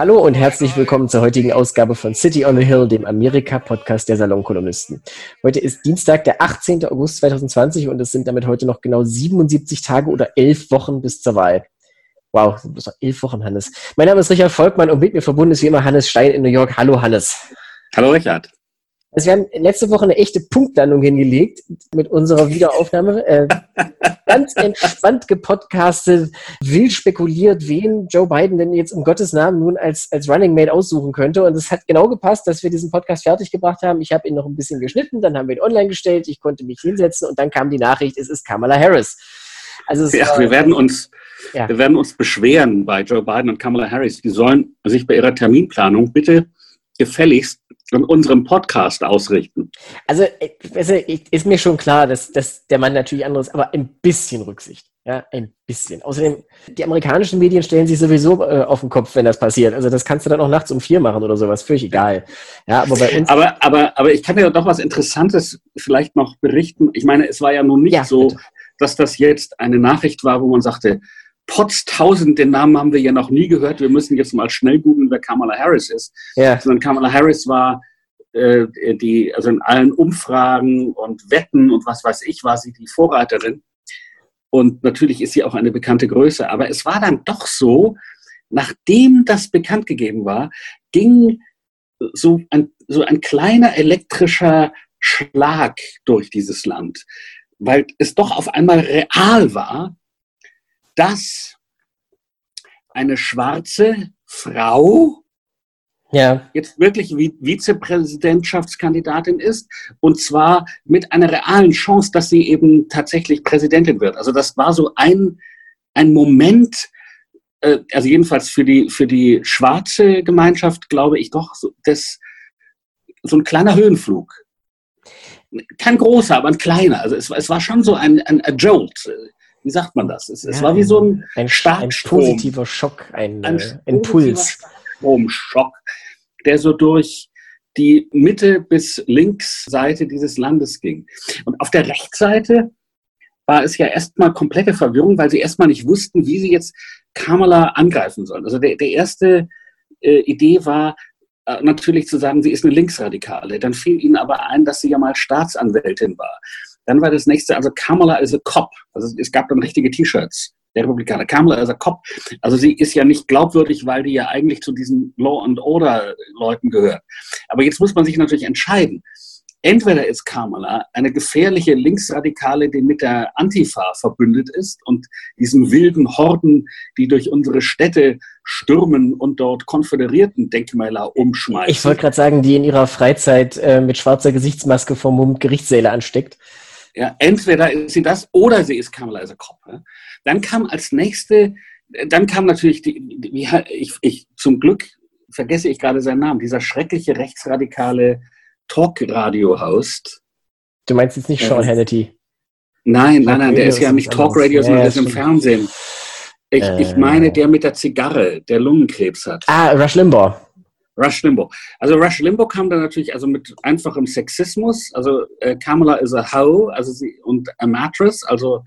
Hallo und herzlich willkommen zur heutigen Ausgabe von City on the Hill, dem Amerika-Podcast der Salonkolumnisten. Heute ist Dienstag, der 18. August 2020 und es sind damit heute noch genau 77 Tage oder elf Wochen bis zur Wahl. Wow, sind noch elf Wochen, Hannes. Mein Name ist Richard Volkmann und mit mir verbunden ist wie immer Hannes Stein in New York. Hallo, Hannes. Hallo, Richard. Also wir haben letzte Woche eine echte Punktlandung hingelegt mit unserer Wiederaufnahme. Äh, ganz entspannt gepodcastet, wild spekuliert, wen Joe Biden denn jetzt um Gottes Namen nun als, als Running Mate aussuchen könnte. Und es hat genau gepasst, dass wir diesen Podcast fertig gebracht haben. Ich habe ihn noch ein bisschen geschnitten, dann haben wir ihn online gestellt, ich konnte mich hinsetzen und dann kam die Nachricht, es ist Kamala Harris. Also ja, war, wir werden uns ja. wir werden uns beschweren bei Joe Biden und Kamala Harris. Die sollen sich bei ihrer Terminplanung bitte gefälligst in unserem Podcast ausrichten. Also ist mir schon klar, dass, dass der Mann natürlich anderes, aber ein bisschen Rücksicht. Ja, ein bisschen. Außerdem, die amerikanischen Medien stellen sich sowieso äh, auf den Kopf, wenn das passiert. Also das kannst du dann auch nachts um vier machen oder sowas. Völlig egal. Ja, aber bei uns. Aber, aber, aber ich kann dir doch was Interessantes vielleicht noch berichten. Ich meine, es war ja nun nicht ja, so, bitte. dass das jetzt eine Nachricht war, wo man sagte, Potztausend, den Namen haben wir ja noch nie gehört. Wir müssen jetzt mal schnell googeln, wer Kamala Harris ist. Ja. Sondern Kamala Harris war äh, die, also in allen Umfragen und Wetten und was weiß ich, war sie die Vorreiterin. Und natürlich ist sie auch eine bekannte Größe. Aber es war dann doch so, nachdem das bekannt gegeben war, ging so ein, so ein kleiner elektrischer Schlag durch dieses Land, weil es doch auf einmal real war, dass eine schwarze Frau ja. jetzt wirklich Vizepräsidentschaftskandidatin ist und zwar mit einer realen Chance, dass sie eben tatsächlich Präsidentin wird. Also das war so ein, ein Moment, äh, also jedenfalls für die, für die schwarze Gemeinschaft, glaube ich doch, so, das, so ein kleiner Höhenflug. Kein großer, aber ein kleiner. Also es, es war schon so ein, ein, ein Jolt wie sagt man das? Es, ja, es war wie so ein, ein, ein positiver Schock, ein, ein äh, Impuls. Stromschock, der so durch die Mitte bis Linksseite dieses Landes ging. Und auf der Rechtsseite war es ja erstmal komplette Verwirrung, weil sie erstmal nicht wussten, wie sie jetzt Kamala angreifen sollen. Also der, der erste äh, Idee war äh, natürlich zu sagen, sie ist eine Linksradikale. Dann fiel ihnen aber ein, dass sie ja mal Staatsanwältin war. Dann war das nächste, also Kamala is a Cop. Also es gab dann richtige T-Shirts der Republikaner. Kamala is a Cop. Also sie ist ja nicht glaubwürdig, weil die ja eigentlich zu diesen Law and Order Leuten gehört. Aber jetzt muss man sich natürlich entscheiden. Entweder ist Kamala eine gefährliche Linksradikale, die mit der Antifa verbündet ist und diesen wilden Horden, die durch unsere Städte stürmen und dort konföderierten Denkmäler umschmeißen. Ich wollte gerade sagen, die in ihrer Freizeit äh, mit schwarzer Gesichtsmaske vom Mund Gerichtssäle ansteckt. Ja, entweder ist sie das oder sie ist Kamala as a Cop. Ja. Dann kam als nächste, dann kam natürlich, die, die, ich, ich, zum Glück vergesse ich gerade seinen Namen, dieser schreckliche rechtsradikale Talk-Radio-Host. Du meinst jetzt nicht Sean Hannity? Nein, nein, nein, der ist ja nicht Talk-Radio, sondern der ist im Fernsehen. Ich, äh, ich meine, der mit der Zigarre, der Lungenkrebs hat. Ah, Rush Limbaugh. Rush Limbaugh. Also Rush Limbaugh kam dann natürlich also mit einfachem Sexismus. Also äh, Kamala is a hoe, also sie und a mattress, also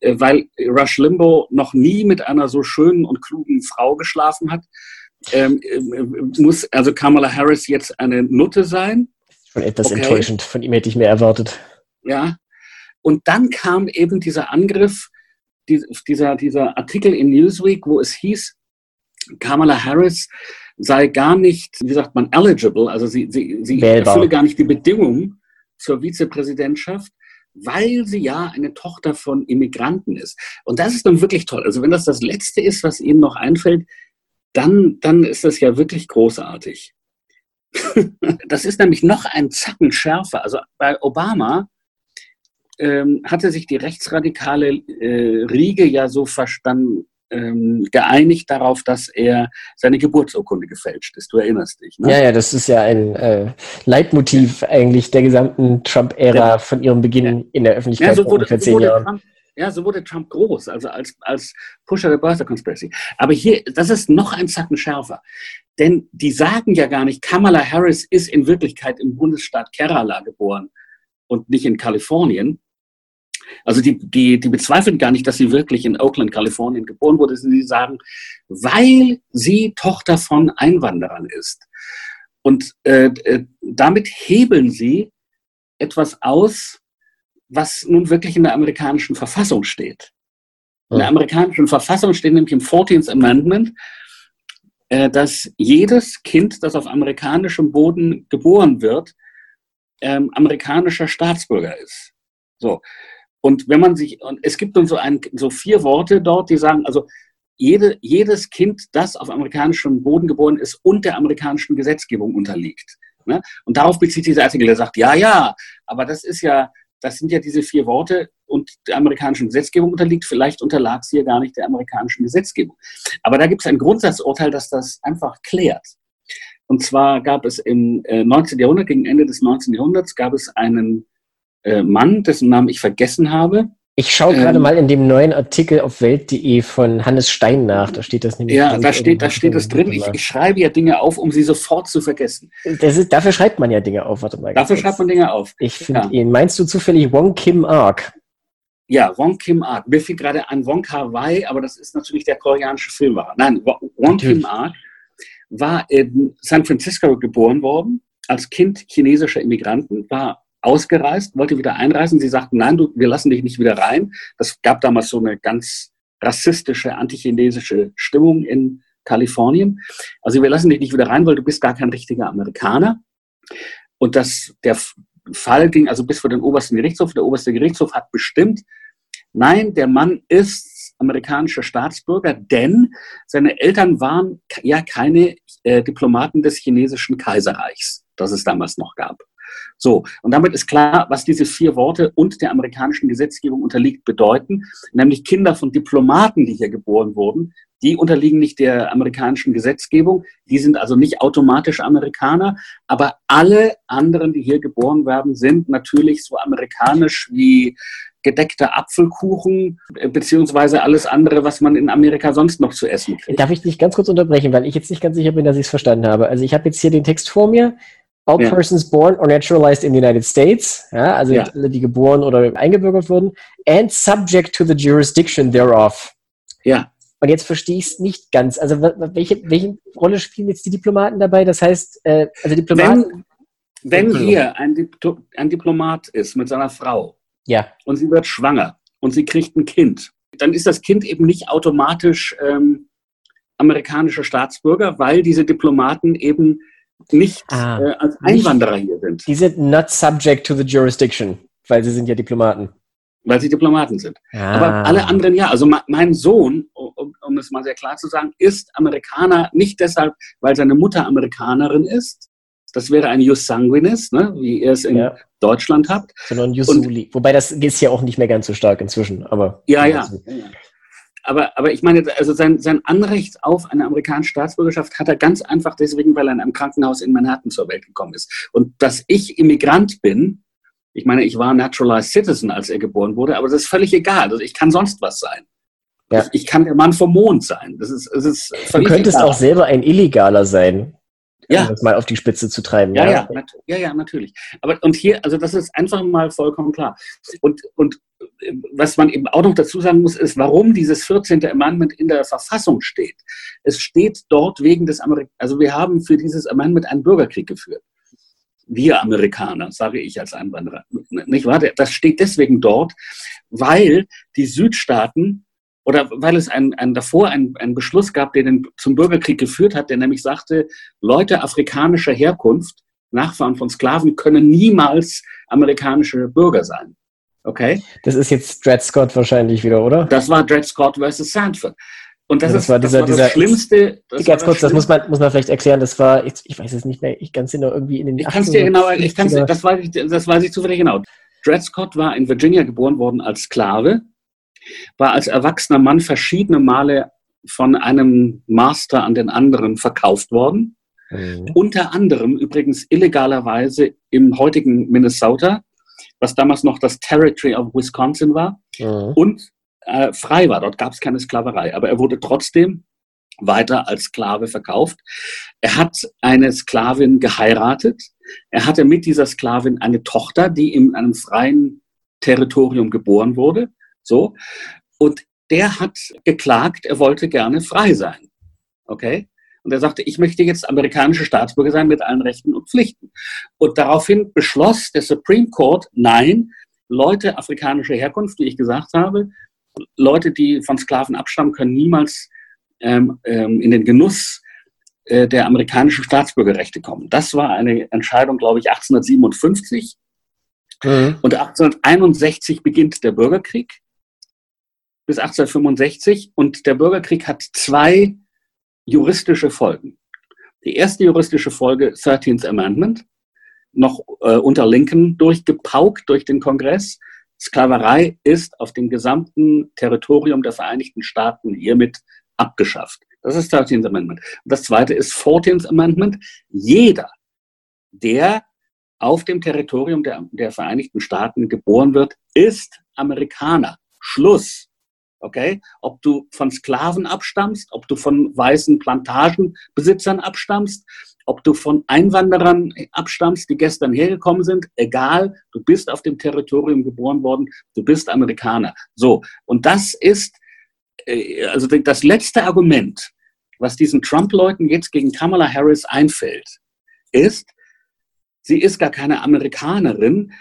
äh, weil Rush Limbaugh noch nie mit einer so schönen und klugen Frau geschlafen hat, ähm, äh, muss also Kamala Harris jetzt eine Nutte sein. Schon etwas okay. enttäuschend. Von ihm hätte ich mehr erwartet. Ja. Und dann kam eben dieser Angriff, dieser, dieser Artikel in Newsweek, wo es hieß, Kamala Harris sei gar nicht, wie sagt man, eligible, also sie, sie, sie erfülle gar nicht die Bedingungen zur Vizepräsidentschaft, weil sie ja eine Tochter von Immigranten ist. Und das ist dann wirklich toll. Also wenn das das Letzte ist, was Ihnen noch einfällt, dann, dann ist das ja wirklich großartig. das ist nämlich noch ein Zacken schärfer. Also bei Obama ähm, hatte sich die rechtsradikale äh, Riege ja so verstanden, ähm, geeinigt darauf, dass er seine Geburtsurkunde gefälscht ist. Du erinnerst dich. Ne? Ja, ja, das ist ja ein äh, Leitmotiv ja. eigentlich der gesamten Trump-Ära ja. von ihrem Beginn ja. in der Öffentlichkeit so wurde, vor zehn so Jahren. Trump, ja, so wurde Trump groß, also als, als Pusher der Birther Conspiracy. Aber hier, das ist noch ein Zacken schärfer. Denn die sagen ja gar nicht, Kamala Harris ist in Wirklichkeit im Bundesstaat Kerala geboren und nicht in Kalifornien, Also die, die, die bezweifeln gar nicht, dass sie wirklich in Oakland, Kalifornien geboren wurde. Sie sagen, weil sie Tochter von Einwanderern ist. Und äh, äh, damit hebeln sie etwas aus, was nun wirklich in der amerikanischen Verfassung steht. In der amerikanischen Verfassung steht nämlich im 14th Amendment, äh, dass jedes Kind, das auf amerikanischem Boden geboren wird, ähm, amerikanischer Staatsbürger ist. So. Und wenn man sich, und es gibt dann so, ein, so vier Worte dort, die sagen, also jede, jedes Kind, das auf amerikanischem Boden geboren ist und der amerikanischen Gesetzgebung unterliegt. Ne? Und darauf bezieht dieser Artikel, der sagt, ja, ja, aber das ist ja, das sind ja diese vier Worte und der amerikanischen Gesetzgebung unterliegt. Vielleicht unterlag sie ja gar nicht der amerikanischen Gesetzgebung. Aber da gibt es ein Grundsatzurteil, das das einfach klärt. Und zwar gab es im 19. Äh, Jahrhundert, gegen Ende des 19. Jahrhunderts, gab es einen äh, Mann, dessen Namen ich vergessen habe. Ich schaue gerade ähm, mal in dem neuen Artikel auf Welt.de von Hannes Stein nach. Da steht das nämlich. Ja, da steht, da steht das drin. Ich, ich, schreibe ja Dinge auf, um sie sofort zu vergessen. Ist, dafür schreibt man ja Dinge auf. Warte mal. Dafür schreibt man Dinge auf. Ich finde ja. ihn. Meinst du zufällig Wong Kim Ark? Ja, Wong Kim Ark. Mir fiel gerade an Wong Kar Wai, aber das ist natürlich der koreanische Film. Nein, Wong Kim Ark war in San Francisco geboren worden, als Kind chinesischer Immigranten, war ausgereist, wollte wieder einreisen. Sie sagten, nein, du, wir lassen dich nicht wieder rein. Das gab damals so eine ganz rassistische, antichinesische Stimmung in Kalifornien. Also wir lassen dich nicht wieder rein, weil du bist gar kein richtiger Amerikaner. Und das, der Fall ging also bis vor den obersten Gerichtshof. Der oberste Gerichtshof hat bestimmt, nein, der Mann ist amerikanischer Staatsbürger, denn seine Eltern waren ja keine äh, Diplomaten des chinesischen Kaiserreichs, das es damals noch gab. So, und damit ist klar, was diese vier Worte und der amerikanischen Gesetzgebung unterliegt, bedeuten, nämlich Kinder von Diplomaten, die hier geboren wurden, die unterliegen nicht der amerikanischen Gesetzgebung, die sind also nicht automatisch Amerikaner, aber alle anderen, die hier geboren werden, sind natürlich so amerikanisch wie gedeckter Apfelkuchen, beziehungsweise alles andere, was man in Amerika sonst noch zu essen kriegt. Darf ich dich ganz kurz unterbrechen, weil ich jetzt nicht ganz sicher bin, dass ich es verstanden habe. Also ich habe jetzt hier den Text vor mir. All ja. persons born or naturalized in the United States, ja, also ja. alle, die geboren oder eingebürgert wurden, and subject to the jurisdiction thereof. Ja. Und jetzt verstehe ich es nicht ganz. Also welche, welche Rolle spielen jetzt die Diplomaten dabei? Das heißt, äh, also Diplomaten. Wenn, wenn hier ein, Dip ein Diplomat ist mit seiner Frau ja. und sie wird schwanger und sie kriegt ein Kind, dann ist das Kind eben nicht automatisch ähm, amerikanischer Staatsbürger, weil diese Diplomaten eben nicht ah, äh, als Einwanderer nicht, hier sind. Die sind not subject to the jurisdiction, weil sie sind ja Diplomaten. Weil sie Diplomaten sind. Ah. Aber alle anderen ja. Also mein Sohn, um, um es mal sehr klar zu sagen, ist Amerikaner nicht deshalb, weil seine Mutter Amerikanerin ist. Das wäre ein Jus Sanguinis, ne, wie ihr es in ja. Deutschland habt. Sondern Jus. Wobei das ist ja auch nicht mehr ganz so stark inzwischen. Aber ja, ja. ja aber, aber ich meine, also sein, sein Anrecht auf eine amerikanische Staatsbürgerschaft hat er ganz einfach deswegen, weil er in einem Krankenhaus in Manhattan zur Welt gekommen ist. Und dass ich Immigrant bin, ich meine, ich war Naturalized Citizen, als er geboren wurde, aber das ist völlig egal. Also ich kann sonst was sein. Ja. Ich, kann der Mann vom Mond sein. Das ist, das ist du könntest egal. auch selber ein Illegaler sein ja. um das mal auf die Spitze zu treiben. Ja, ja, ja, ja, ja, natürlich. Aber und hier, also das ist einfach mal vollkommen klar. Und, und was man eben auch noch dazu sagen muss, ist, warum dieses 14. Amendment in der Verfassung steht. Es steht dort wegen des Amerik also wir haben für dieses Amendment einen Bürgerkrieg geführt. Wir Amerikaner, sage ich als Einwanderer. Nicht wahr? Das steht deswegen dort, weil die Südstaaten oder weil es ein, ein, davor einen, einen Beschluss gab, der den zum Bürgerkrieg geführt hat, der nämlich sagte, Leute afrikanischer Herkunft, Nachfahren von Sklaven, können niemals amerikanische Bürger sein. Okay? Das ist jetzt Dred Scott wahrscheinlich wieder, oder? Das war Dred Scott versus Sanford. Und das, ja, das ist war dieser, das, war das Schlimmste. Das ganz kurz, das muss man, muss man vielleicht erklären. Das war, ich, ich weiß es nicht mehr, ich ganz genau irgendwie in den. Ich kann es dir genau, ich kann's, das, weiß ich, das weiß ich zufällig genau. Dred Scott war in Virginia geboren worden als Sklave war als erwachsener Mann verschiedene Male von einem Master an den anderen verkauft worden. Mhm. Unter anderem übrigens illegalerweise im heutigen Minnesota, was damals noch das Territory of Wisconsin war, mhm. und äh, frei war. Dort gab es keine Sklaverei. Aber er wurde trotzdem weiter als Sklave verkauft. Er hat eine Sklavin geheiratet. Er hatte mit dieser Sklavin eine Tochter, die in einem freien Territorium geboren wurde. So. Und der hat geklagt, er wollte gerne frei sein. Okay? Und er sagte, ich möchte jetzt amerikanische Staatsbürger sein mit allen Rechten und Pflichten. Und daraufhin beschloss der Supreme Court, nein, Leute afrikanischer Herkunft, wie ich gesagt habe, Leute, die von Sklaven abstammen, können niemals ähm, ähm, in den Genuss äh, der amerikanischen Staatsbürgerrechte kommen. Das war eine Entscheidung, glaube ich, 1857. Mhm. Und 1861 beginnt der Bürgerkrieg bis 1865. Und der Bürgerkrieg hat zwei juristische Folgen. Die erste juristische Folge, 13th Amendment, noch äh, unter Lincoln durchgepaukt durch den Kongress. Sklaverei ist auf dem gesamten Territorium der Vereinigten Staaten hiermit abgeschafft. Das ist 13th Amendment. Und das zweite ist 14th Amendment. Jeder, der auf dem Territorium der, der Vereinigten Staaten geboren wird, ist Amerikaner. Schluss. Okay? Ob du von Sklaven abstammst, ob du von weißen Plantagenbesitzern abstammst, ob du von Einwanderern abstammst, die gestern hergekommen sind, egal, du bist auf dem Territorium geboren worden, du bist Amerikaner. So. Und das ist, äh, also das letzte Argument, was diesen Trump-Leuten jetzt gegen Kamala Harris einfällt, ist, sie ist gar keine Amerikanerin,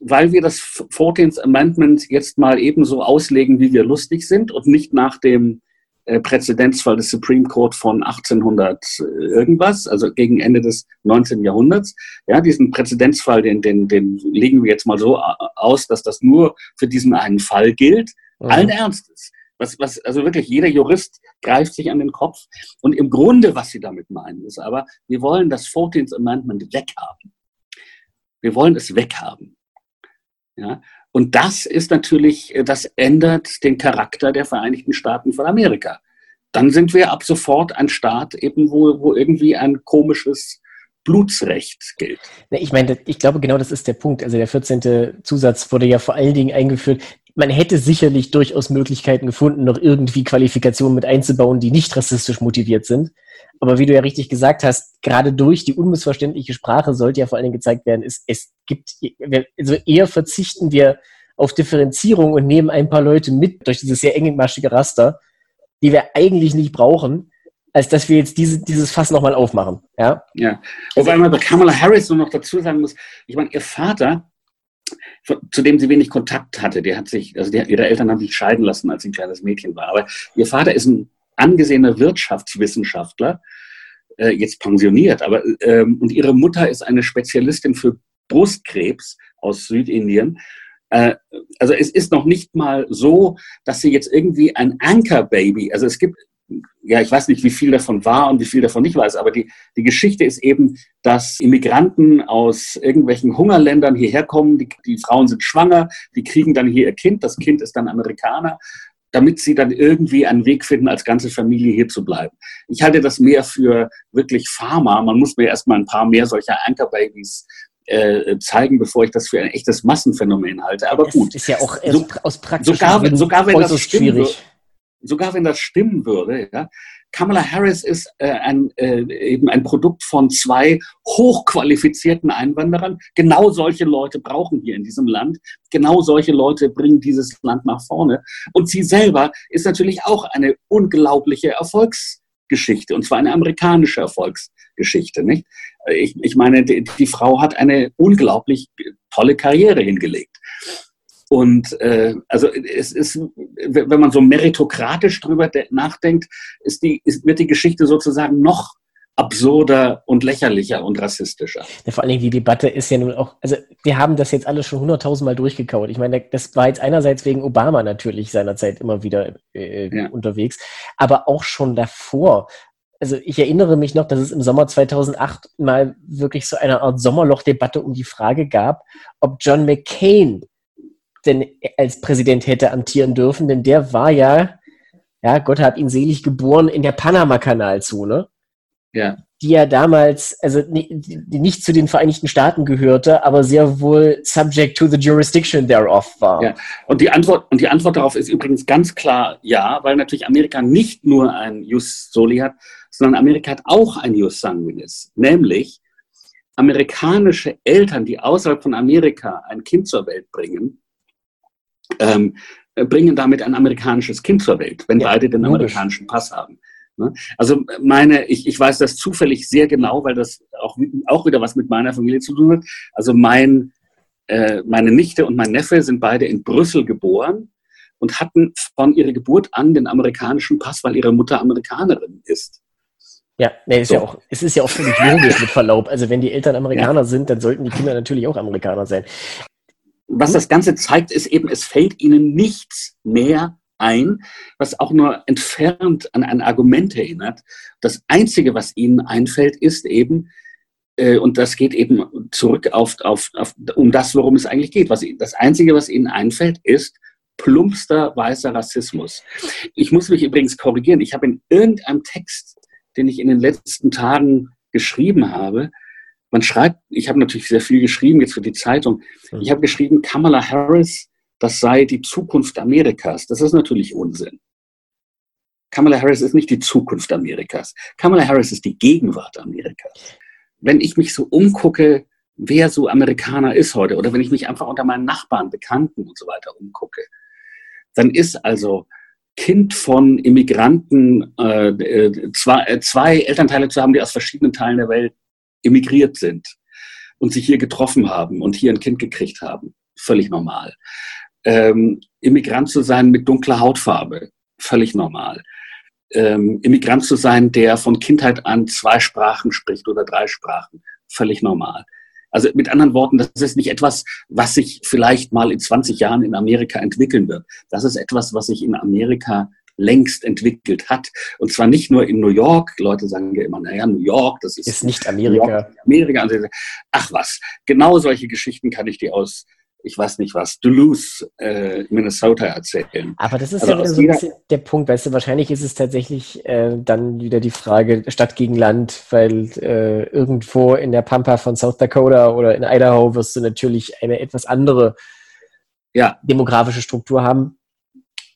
weil wir das 14th Amendment jetzt mal ebenso auslegen, wie wir lustig sind und nicht nach dem äh, Präzedenzfall des Supreme Court von 1800 äh, irgendwas, also gegen Ende des 19. Jahrhunderts. Ja, diesen Präzedenzfall, den, den, den legen wir jetzt mal so aus, dass das nur für diesen einen Fall gilt. Mhm. Allen Ernstes. Was, was, also wirklich jeder Jurist greift sich an den Kopf. Und im Grunde, was sie damit meinen, ist aber, wir wollen das 14th Amendment weghaben. Wir wollen es weghaben. Ja? Und das ist natürlich, äh, das ändert den Charakter der Vereinigten Staaten von Amerika. Dann sind wir ab sofort ein Staat, eben wo, wo irgendwie ein komisches Blutsrecht gilt. Ich meine, ich glaube, genau das ist der Punkt. Also der 14. Zusatz wurde ja vor allen Dingen eingeführt. Man hätte sicherlich durchaus Möglichkeiten gefunden, noch irgendwie Qualifikationen mit einzubauen, die nicht rassistisch motiviert sind. Aber wie du ja richtig gesagt hast, gerade durch die unmissverständliche Sprache sollte ja vor allen Dingen gezeigt werden, es, es gibt, also eher verzichten wir auf Differenzierung und nehmen ein paar Leute mit durch dieses sehr engmaschige Raster, die wir eigentlich nicht brauchen, als dass wir jetzt diese, dieses Fass nochmal aufmachen. Ja. ja. Wobei man bei Kamala Harris nur noch dazu sagen muss, ich meine, ihr Vater, zu dem sie wenig Kontakt hatte, der hat sich, also der, ihre Eltern haben sich scheiden lassen, als sie ein kleines Mädchen war. Aber ihr Vater ist ein angesehener Wirtschaftswissenschaftler, äh, jetzt pensioniert, aber ähm, und ihre Mutter ist eine Spezialistin für Brustkrebs aus Südindien. Äh, also es ist noch nicht mal so, dass sie jetzt irgendwie ein Anchor-Baby, also es gibt, ja, ich weiß nicht, wie viel davon war und wie viel davon nicht weiß, aber die, die Geschichte ist eben, dass Immigranten aus irgendwelchen Hungerländern hierher kommen, die, die Frauen sind schwanger, die kriegen dann hier ihr Kind, das Kind ist dann Amerikaner damit sie dann irgendwie einen Weg finden, als ganze Familie hier zu bleiben. Ich halte das mehr für wirklich Pharma. Man muss mir erstmal ein paar mehr solcher Anchor-Babys äh, zeigen, bevor ich das für ein echtes Massenphänomen halte. Aber das gut. ist ja auch so, aus praktischen sogar, sogar wenn das schwierig. Sogar wenn das stimmen würde, ja, Kamala Harris ist äh, ein, äh, eben ein Produkt von zwei hochqualifizierten Einwanderern. Genau solche Leute brauchen wir in diesem Land. Genau solche Leute bringen dieses Land nach vorne. Und sie selber ist natürlich auch eine unglaubliche Erfolgsgeschichte, und zwar eine amerikanische Erfolgsgeschichte. Nicht? Ich, ich meine, die, die Frau hat eine unglaublich tolle Karriere hingelegt. Und äh, also es ist, wenn man so meritokratisch drüber nachdenkt, ist die, ist, wird die Geschichte sozusagen noch absurder und lächerlicher und rassistischer. Ja, vor allen Dingen die Debatte ist ja nun auch, also wir haben das jetzt alles schon hunderttausendmal durchgekaut. Ich meine, das war jetzt einerseits wegen Obama natürlich seinerzeit immer wieder äh, ja. unterwegs, aber auch schon davor. Also ich erinnere mich noch, dass es im Sommer 2008 mal wirklich so eine Art Sommerlochdebatte um die Frage gab, ob John McCain denn als Präsident hätte amtieren dürfen, denn der war ja, ja, Gott hat ihn selig geboren in der Panama-Kanalzone. Ja. Die ja damals, also die nicht zu den Vereinigten Staaten gehörte, aber sehr wohl subject to the jurisdiction thereof war. Ja. Und die Antwort, und die Antwort darauf ist übrigens ganz klar ja, weil natürlich Amerika nicht nur ein Jus Soli hat, sondern Amerika hat auch ein Jus Sanguinis. Nämlich amerikanische Eltern, die außerhalb von Amerika ein Kind zur Welt bringen, ähm, bringen damit ein amerikanisches Kind zur Welt, wenn ja, beide den logisch. amerikanischen Pass haben. Ne? Also meine, ich, ich weiß das zufällig sehr genau, weil das auch, auch wieder was mit meiner Familie zu tun hat. Also mein, äh, meine Nichte und mein Neffe sind beide in Brüssel geboren und hatten von ihrer Geburt an den amerikanischen Pass, weil ihre Mutter Amerikanerin ist. Ja, nee, ist so. ja auch, es ist ja auch völlig logisch mit Verlaub. Also wenn die Eltern Amerikaner ja. sind, dann sollten die Kinder natürlich auch Amerikaner sein. Was das Ganze zeigt, ist eben, es fällt ihnen nichts mehr ein, was auch nur entfernt an ein Argument erinnert. Das Einzige, was ihnen einfällt, ist eben, äh, und das geht eben zurück auf, auf, auf, um das, worum es eigentlich geht. Was, das Einzige, was ihnen einfällt, ist plumpster weißer Rassismus. Ich muss mich übrigens korrigieren. Ich habe in irgendeinem Text, den ich in den letzten Tagen geschrieben habe, man schreibt, ich habe natürlich sehr viel geschrieben jetzt für die Zeitung. Hm. Ich habe geschrieben, Kamala Harris das sei die Zukunft Amerikas. Das ist natürlich Unsinn. Kamala Harris ist nicht die Zukunft Amerikas. Kamala Harris ist die Gegenwart Amerikas. Wenn ich mich so umgucke, wer so Amerikaner ist heute, oder wenn ich mich einfach unter meinen Nachbarn, Bekannten und so weiter umgucke, dann ist also Kind von Immigranten, äh, äh zwei, äh, zwei Elternteile zu haben, die aus verschiedenen Teilen der Welt emigriert sind und sich hier getroffen haben und hier ein Kind gekriegt haben. Völlig normal ähm, Immigrant zu sein mit dunkler Hautfarbe, völlig normal. Ähm, Immigrant zu sein, der von Kindheit an zwei Sprachen spricht oder drei Sprachen, völlig normal. Also mit anderen Worten, das ist nicht etwas, was sich vielleicht mal in 20 Jahren in Amerika entwickeln wird. Das ist etwas, was sich in Amerika längst entwickelt hat. Und zwar nicht nur in New York. Leute sagen ja immer, naja, New York, das ist, ist nicht Amerika. Amerika. Also, ach was, genau solche Geschichten kann ich dir aus ich weiß nicht was, Duluth, äh, Minnesota erzählen. Aber das ist also ja wieder so ein bisschen der Punkt, weißt du, wahrscheinlich ist es tatsächlich äh, dann wieder die Frage Stadt gegen Land, weil äh, irgendwo in der Pampa von South Dakota oder in Idaho wirst du natürlich eine etwas andere ja. demografische Struktur haben.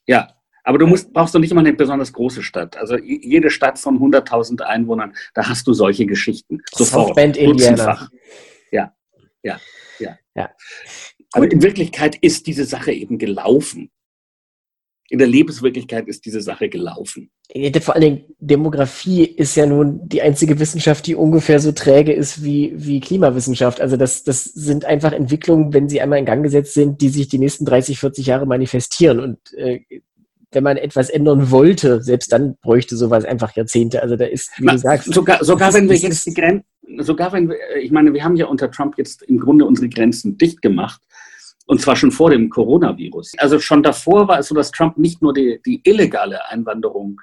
Ja, aber du musst, brauchst doch nicht immer eine besonders große Stadt. Also jede Stadt von 100.000 Einwohnern, da hast du solche Geschichten. Sofort. South Bend, Indiana. Ja, ja, ja. ja. Aber in Wirklichkeit ist diese Sache eben gelaufen. In der Lebenswirklichkeit ist diese Sache gelaufen. Vor allen Dingen, Demografie ist ja nun die einzige Wissenschaft, die ungefähr so träge ist wie, wie Klimawissenschaft. Also das, das sind einfach Entwicklungen, wenn sie einmal in Gang gesetzt sind, die sich die nächsten 30, 40 Jahre manifestieren. Und äh, wenn man etwas ändern wollte, selbst dann bräuchte sowas einfach Jahrzehnte. Also da ist, wie du sagst. Sogar, sogar wenn wir jetzt die Grenzen, sogar wenn wir, ich meine, wir haben ja unter Trump jetzt im Grunde unsere Grenzen dicht gemacht. Und zwar schon vor dem Coronavirus. Also schon davor war es so, dass Trump nicht nur die, die illegale Einwanderung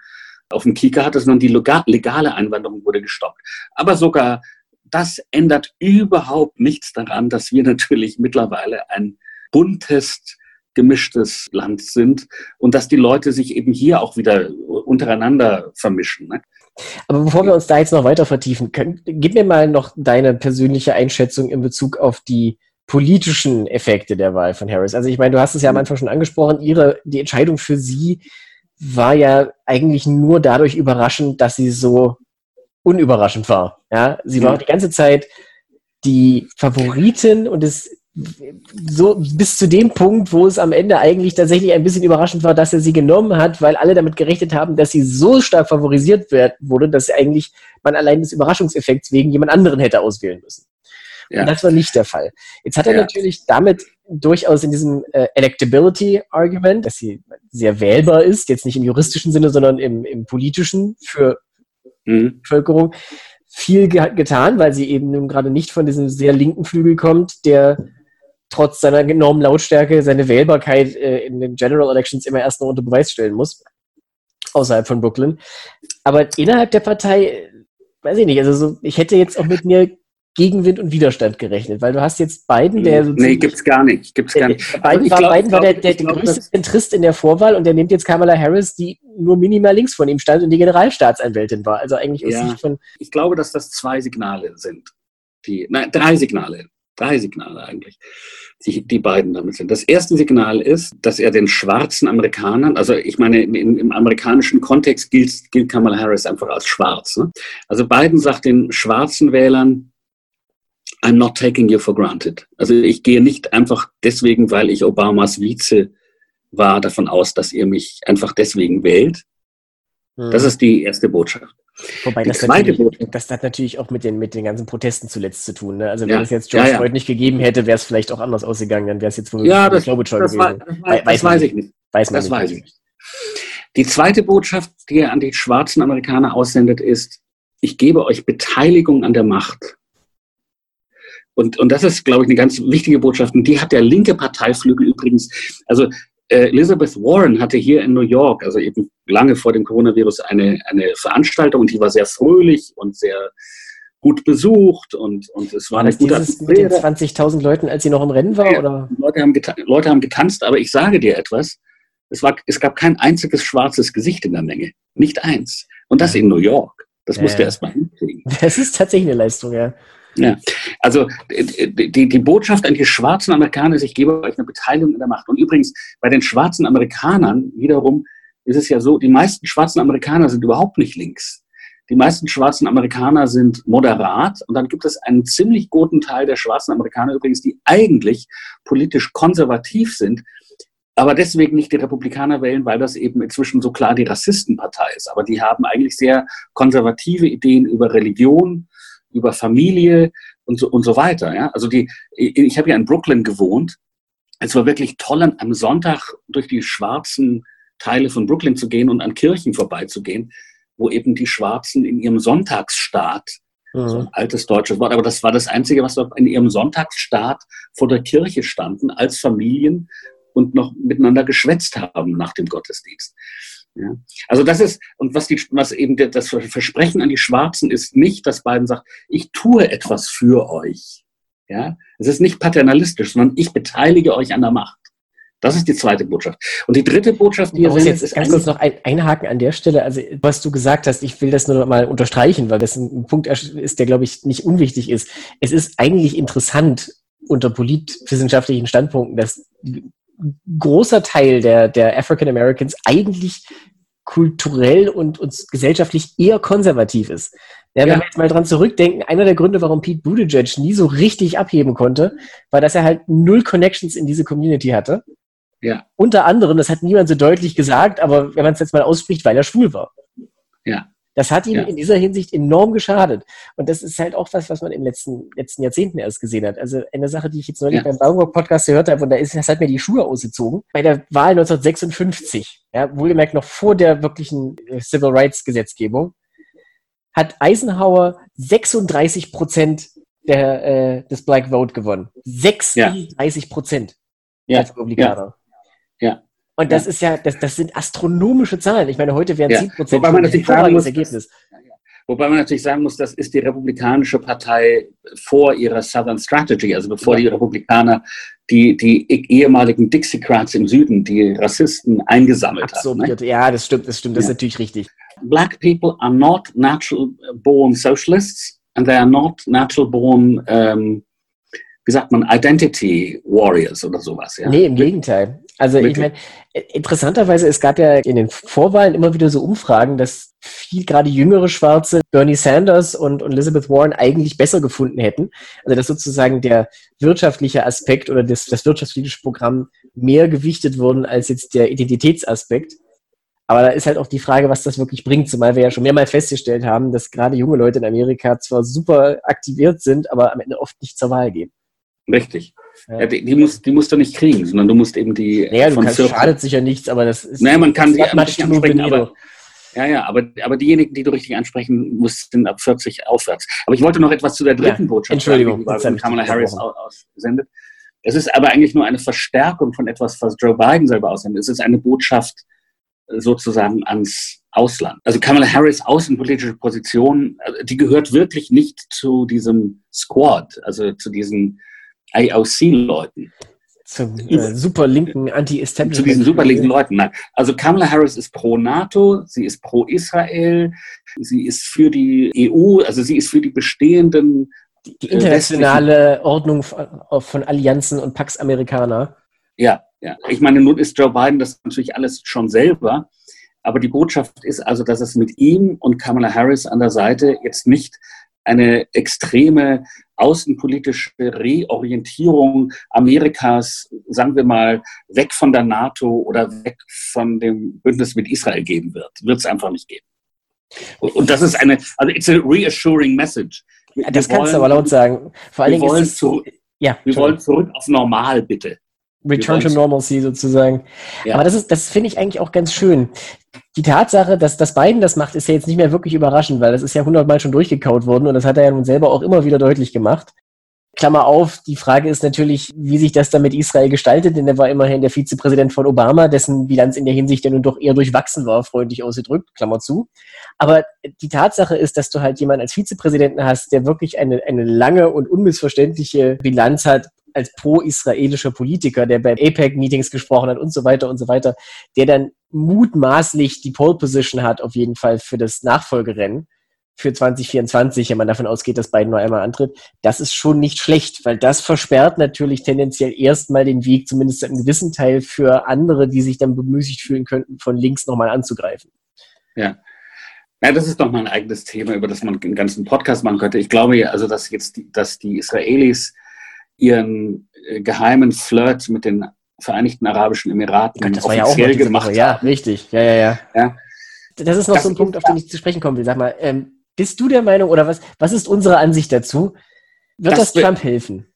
auf dem Kieker hatte, sondern die legale Einwanderung wurde gestoppt. Aber sogar das ändert überhaupt nichts daran, dass wir natürlich mittlerweile ein buntes, gemischtes Land sind und dass die Leute sich eben hier auch wieder untereinander vermischen. Ne? Aber bevor wir uns da jetzt noch weiter vertiefen, können, gib mir mal noch deine persönliche Einschätzung in Bezug auf die politischen Effekte der Wahl von Harris. Also ich meine, du hast es ja am mhm. Anfang schon angesprochen, ihre, die Entscheidung für sie war ja eigentlich nur dadurch überraschend, dass sie so unüberraschend war. Ja, sie war mhm. die ganze Zeit die Favoritin und es so bis zu dem Punkt, wo es am Ende eigentlich tatsächlich ein bisschen überraschend war, dass er sie genommen hat, weil alle damit gerechnet haben, dass sie so stark favorisiert wird, wurde, dass eigentlich man allein des Überraschungseffekts wegen jemand anderen hätte auswählen müssen. Ja. Und das war nicht der Fall. Jetzt hat er ja. natürlich damit durchaus in diesem äh, Electability-Argument, dass sie sehr wählbar ist, jetzt nicht im juristischen Sinne, sondern im, im politischen für mhm. Bevölkerung, viel ge getan, weil sie eben nun gerade nicht von diesem sehr linken Flügel kommt, der trotz seiner enormen Lautstärke seine Wählbarkeit äh, in den General Elections immer erst noch unter Beweis stellen muss, außerhalb von Brooklyn. Aber innerhalb der Partei, weiß ich nicht, also so, ich hätte jetzt auch mit mir Gegenwind und Widerstand gerechnet, weil du hast jetzt Biden, der so Nee, gibt's gar nicht. Gibt's gar nicht. Biden war, glaub, Biden war der, der, der größte Zentrist in der Vorwahl und der nimmt jetzt Kamala Harris, die nur minimal links von ihm stand und die Generalstaatsanwältin war. Also eigentlich aus ja, Sicht von. Ich glaube, dass das zwei Signale sind. Die, nein, drei Signale. Drei Signale eigentlich, die, die beiden damit sind. Das erste Signal ist, dass er den schwarzen Amerikanern, also ich meine, in, im amerikanischen Kontext gilt, gilt Kamala Harris einfach als schwarz. Ne? Also Biden sagt den schwarzen Wählern, I'm not taking you for granted. Also ich gehe nicht einfach deswegen, weil ich Obamas Vize war davon aus, dass ihr mich einfach deswegen wählt. Mhm. Das ist die erste Botschaft. Wobei das, das, hat natürlich auch mit den, mit den ganzen Protesten zuletzt zu tun. Ne? Also wenn ja. es jetzt George ja, ja. Floyd nicht gegeben hätte, wäre es vielleicht auch anders ausgegangen. Dann wäre es jetzt wohl ja, das, Klobuchar das, gewesen. das, weiß, weiß, weiß ich nicht. Weiß man das nicht. weiß ich nicht. Die zweite Botschaft, die er an die schwarzen Amerikaner aussendet, ist, ich gebe euch Beteiligung an der Macht. Und, und das ist, glaube ich, eine ganz wichtige Botschaft. Und die hat der linke Parteiflügel übrigens, also Elizabeth Warren hatte hier in New York, also eben lange vor dem Coronavirus, eine, eine Veranstaltung und die war sehr fröhlich und sehr gut besucht und, und es war, war eine gute dieses mit den 20.000 Leuten, als sie noch im Rennen war? Ja, oder? Leute, haben Leute haben getanzt, aber ich sage dir etwas, es, war, es gab kein einziges schwarzes Gesicht in der Menge. Nicht eins. Und das in New York. Das ja, musste ja. erst mal hinkriegen. Das ist tatsächlich eine Leistung, ja. Ja, also die, die Botschaft an die schwarzen Amerikaner ist, ich gebe euch eine Beteiligung in der Macht. Und übrigens, bei den schwarzen Amerikanern wiederum ist es ja so, die meisten schwarzen Amerikaner sind überhaupt nicht links. Die meisten schwarzen Amerikaner sind moderat und dann gibt es einen ziemlich guten Teil der schwarzen Amerikaner übrigens, die eigentlich politisch konservativ sind, aber deswegen nicht die Republikaner wählen, weil das eben inzwischen so klar die Rassistenpartei ist. Aber die haben eigentlich sehr konservative Ideen über Religion, über Familie und so, und so weiter. Ja? Also die, ich habe ja in Brooklyn gewohnt. Es war wirklich toll, am Sonntag durch die schwarzen Teile von Brooklyn zu gehen und an Kirchen vorbeizugehen, wo eben die Schwarzen in ihrem Sonntagsstaat, mhm. so ein altes deutsches Wort, aber das war das Einzige, was dort in ihrem Sonntagsstaat vor der Kirche standen, als Familien und noch miteinander geschwätzt haben nach dem Gottesdienst. Ja. Also das ist, und was, die, was eben das Versprechen an die Schwarzen ist nicht, dass Biden sagt, ich tue etwas für euch. Ja. Es ist nicht paternalistisch, sondern ich beteilige euch an der Macht. Das ist die zweite Botschaft. Und die dritte Botschaft, die ihr jetzt ist ganz kurz noch ein, einhaken an der Stelle. Also was du gesagt hast, ich will das nur noch mal unterstreichen, weil das ein Punkt ist, der glaube ich nicht unwichtig ist. Es ist eigentlich interessant unter politwissenschaftlichen Standpunkten, dass großer Teil der, der African Americans eigentlich kulturell und, und gesellschaftlich eher konservativ ist. Ja, wenn ja. wir jetzt mal dran zurückdenken, einer der Gründe, warum Pete Buttigieg nie so richtig abheben konnte, war, dass er halt null Connections in diese Community hatte. Ja. Unter anderem, das hat niemand so deutlich gesagt, aber wenn man es jetzt mal ausspricht, weil er schwul war. Ja. Das hat ihm ja. in dieser Hinsicht enorm geschadet. Und das ist halt auch was, was man in den letzten, letzten Jahrzehnten erst gesehen hat. Also eine Sache, die ich jetzt neulich ja. beim Baumrock-Podcast gehört habe, und da ist, das hat mir die Schuhe ausgezogen. Bei der Wahl 1956, ja, wohlgemerkt noch vor der wirklichen äh, Civil Rights Gesetzgebung, hat Eisenhower 36 Prozent der, äh, des Black Vote gewonnen. 36 Prozent ja. als Republikaner. Und das ja. ist ja, das, das sind astronomische Zahlen. Ich meine, heute wären ja. 10 Prozent wobei man natürlich sagen muss, Ergebnis. Wobei man natürlich sagen muss, das ist die Republikanische Partei vor ihrer Southern Strategy, also bevor die Republikaner die, die ehemaligen Dixiecrats im Süden, die Rassisten eingesammelt haben. Ne? Ja, das stimmt, das stimmt, das ist natürlich richtig. Black people are not natural born socialists and they are not natural born um, wie sagt man, Identity Warriors oder sowas. Ja? Nee, im Gegenteil. Also ich meine, interessanterweise, es gab ja in den Vorwahlen immer wieder so Umfragen, dass viel gerade jüngere Schwarze Bernie Sanders und, und Elizabeth Warren eigentlich besser gefunden hätten. Also dass sozusagen der wirtschaftliche Aspekt oder das, das wirtschaftspolitische Programm mehr gewichtet wurden als jetzt der Identitätsaspekt. Aber da ist halt auch die Frage, was das wirklich bringt, zumal wir ja schon mehrmals festgestellt haben, dass gerade junge Leute in Amerika zwar super aktiviert sind, aber am Ende oft nicht zur Wahl gehen. Richtig. Ja. die, die, musst, die musst du nicht kriegen, sondern du musst eben die. Naja, du kannst, schadet sicher nichts, aber das ist. Naja, man kann sie ansprechen, aber, ja, ja, aber, aber diejenigen, die du richtig ansprechen musst, sind ab 40 aufwärts. Aber ich wollte noch etwas zu der dritten ja, Botschaft Entschuldigung, sagen, die Kamala Harris aussendet. Es ist aber eigentlich nur eine Verstärkung von etwas, was Joe Biden selber aussendet. Es ist eine Botschaft äh, sozusagen ans Ausland. Also Kamala Harris außenpolitische Position, äh, die gehört wirklich nicht zu diesem Squad, also zu diesen AOC-Leuten. Zum äh, super linken Anti-Establishment. Zu diesen super linken Leuten. Nein. Also Kamala Harris ist pro NATO, sie ist pro Israel, sie ist für die EU, also sie ist für die bestehenden. Die internationale Ordnung von Allianzen und Pax Amerikaner. Ja, ja. Ich meine, nun ist Joe Biden das natürlich alles schon selber. Aber die Botschaft ist also, dass es mit ihm und Kamala Harris an der Seite jetzt nicht eine extreme außenpolitische Reorientierung Amerikas, sagen wir mal, weg von der NATO oder weg von dem Bündnis mit Israel geben wird. Wird es einfach nicht geben. Und das ist eine, also it's a reassuring message. Wir das wollen, kannst du aber laut sagen. Vor allen Dingen ist es, zu, ja, wir wollen zurück auf normal, bitte. Return to Normalcy sozusagen. Ja. Aber das ist, das finde ich eigentlich auch ganz schön. Die Tatsache, dass, dass Biden das macht, ist ja jetzt nicht mehr wirklich überraschend, weil das ist ja hundertmal schon durchgekaut worden und das hat er ja nun selber auch immer wieder deutlich gemacht. Klammer auf, die Frage ist natürlich, wie sich das dann mit Israel gestaltet, denn er war immerhin der Vizepräsident von Obama, dessen Bilanz in der Hinsicht ja nun doch eher durchwachsen war, freundlich ausgedrückt, Klammer zu. Aber die Tatsache ist, dass du halt jemanden als Vizepräsidenten hast, der wirklich eine, eine lange und unmissverständliche Bilanz hat, als pro-israelischer Politiker, der bei APEC-Meetings gesprochen hat und so weiter und so weiter, der dann mutmaßlich die Pole Position hat, auf jeden Fall für das Nachfolgerennen für 2024, wenn man davon ausgeht, dass Biden nur einmal antritt, das ist schon nicht schlecht, weil das versperrt natürlich tendenziell erstmal den Weg, zumindest einen gewissen Teil für andere, die sich dann bemüßigt fühlen könnten, von links nochmal anzugreifen. Ja. Ja, das ist doch mal ein eigenes Thema, über das man einen ganzen Podcast machen könnte. Ich glaube also, dass jetzt, die, dass die Israelis ihren äh, geheimen Flirt mit den Vereinigten Arabischen Emiraten Gott, das offiziell war ja auch gemacht Woche. Ja, richtig. Ja, ja, ja, ja. Das ist noch das so ein Punkt, auf den ich zu sprechen kommen will. Sag mal, ähm, bist du der Meinung oder was, was ist unsere Ansicht dazu? Wird das, das Trump helfen?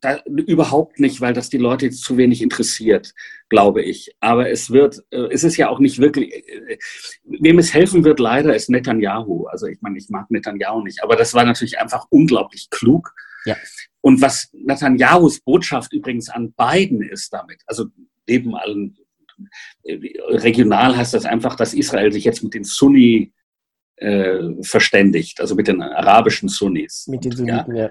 Da, überhaupt nicht, weil das die Leute jetzt zu wenig interessiert, glaube ich. Aber es wird, äh, es ist ja auch nicht wirklich, äh, wem es helfen wird leider, ist Netanyahu. Also ich meine, ich mag Netanyahu nicht, aber das war natürlich einfach unglaublich klug. Ja. Und was Netanyahus Botschaft übrigens an Biden ist damit, also neben allen, regional heißt das einfach, dass Israel sich jetzt mit den Sunni äh, verständigt, also mit den arabischen Sunnis. Mit den Sunniten, ja. ja.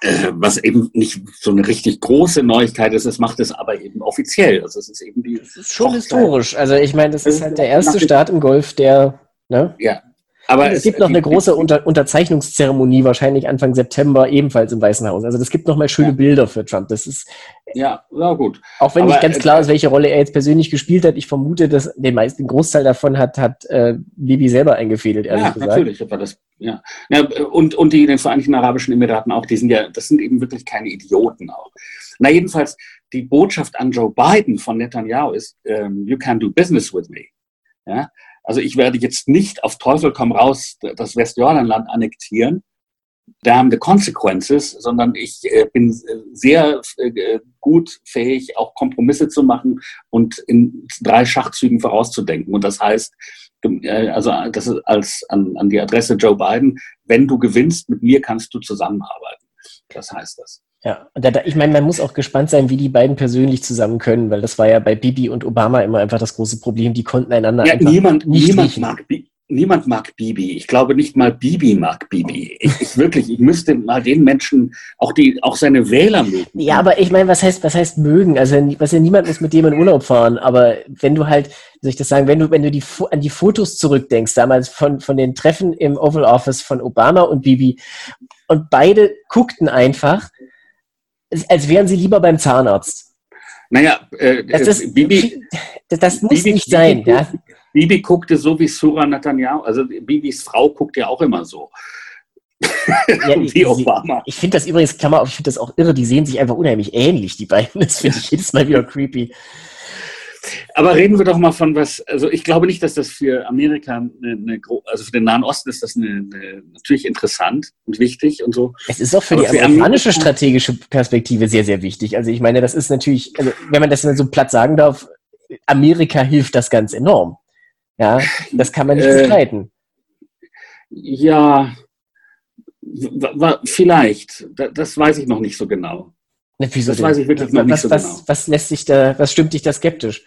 Äh, was eben nicht so eine richtig große Neuigkeit ist, es macht es aber eben offiziell. Also es ist eben die. Das ist schon Hochzeit. historisch. Also ich meine, das ist halt der erste Staat im Golf, der Ne? Ja, aber es, es gibt noch eine große Unter Unterzeichnungszeremonie, wahrscheinlich Anfang September, ebenfalls im Weißen Haus. Also es gibt noch mal schöne ja. Bilder für Trump. Das ist ja, na gut. Auch wenn Aber, nicht ganz klar ist, welche Rolle er jetzt persönlich gespielt hat. Ich vermute, dass den meisten Großteil davon hat, hat äh, Bibi selber eingefädelt, ehrlich ja, gesagt. Natürlich, aber das, ja. ja. Und, und die in den Vereinigten Arabischen Emiraten auch, die sind ja, das sind eben wirklich keine Idioten auch. Na, jedenfalls, die Botschaft an Joe Biden von Netanyahu ist, ähm, you can do business with me. Ja, also ich werde jetzt nicht auf Teufel komm raus das Westjordanland annektieren, damn the consequences, sondern ich äh, bin sehr äh, gut fähig, auch Kompromisse zu machen und in drei Schachzügen vorauszudenken. Und das heißt, äh, also das ist als an, an die Adresse Joe Biden, wenn du gewinnst, mit mir kannst du zusammenarbeiten. Das heißt das. Ja, da, da, ich meine, man muss auch gespannt sein, wie die beiden persönlich zusammen können, weil das war ja bei Bibi und Obama immer einfach das große Problem. Die konnten einander ja, einfach niemand, nicht niemand mag, niemand mag Bibi. Ich glaube nicht mal Bibi mag Bibi. Ich, ich, wirklich, ich müsste mal den Menschen, auch die, auch seine Wähler mögen. Ja, aber ich meine, was heißt, was heißt mögen? Also, was ja niemand muss mit dem in Urlaub fahren. Aber wenn du halt, soll ich das sagen, wenn du, wenn du die, an die Fotos zurückdenkst, damals von, von den Treffen im Oval Office von Obama und Bibi, und beide guckten einfach, als wären sie lieber beim Zahnarzt. Naja, äh, das, ist, äh, Bibi, das, das muss Bibi, nicht sein. Bibi, ja? Bibi guckte so wie Sura Netanyahu, also Bibis Frau guckt ja auch immer so. Ja, wie Obama. Ich finde das übrigens, Klammer auf, ich finde das auch irre, die sehen sich einfach unheimlich ähnlich, die beiden. Das finde ich jedes Mal wieder creepy. Aber reden wir doch mal von was, also ich glaube nicht, dass das für Amerika, eine, eine, also für den Nahen Osten ist das eine, natürlich interessant und wichtig und so. Es ist auch für Aber die für amerikanische Amerika strategische Perspektive sehr, sehr wichtig. Also ich meine, das ist natürlich, also wenn man das so platt sagen darf, Amerika hilft das ganz enorm. Ja, das kann man nicht äh, bestreiten. Ja, vielleicht. Das weiß ich noch nicht so genau. Wieso das denn? weiß ich wirklich noch was, nicht so was, genau. Was lässt sich da, was stimmt dich da skeptisch?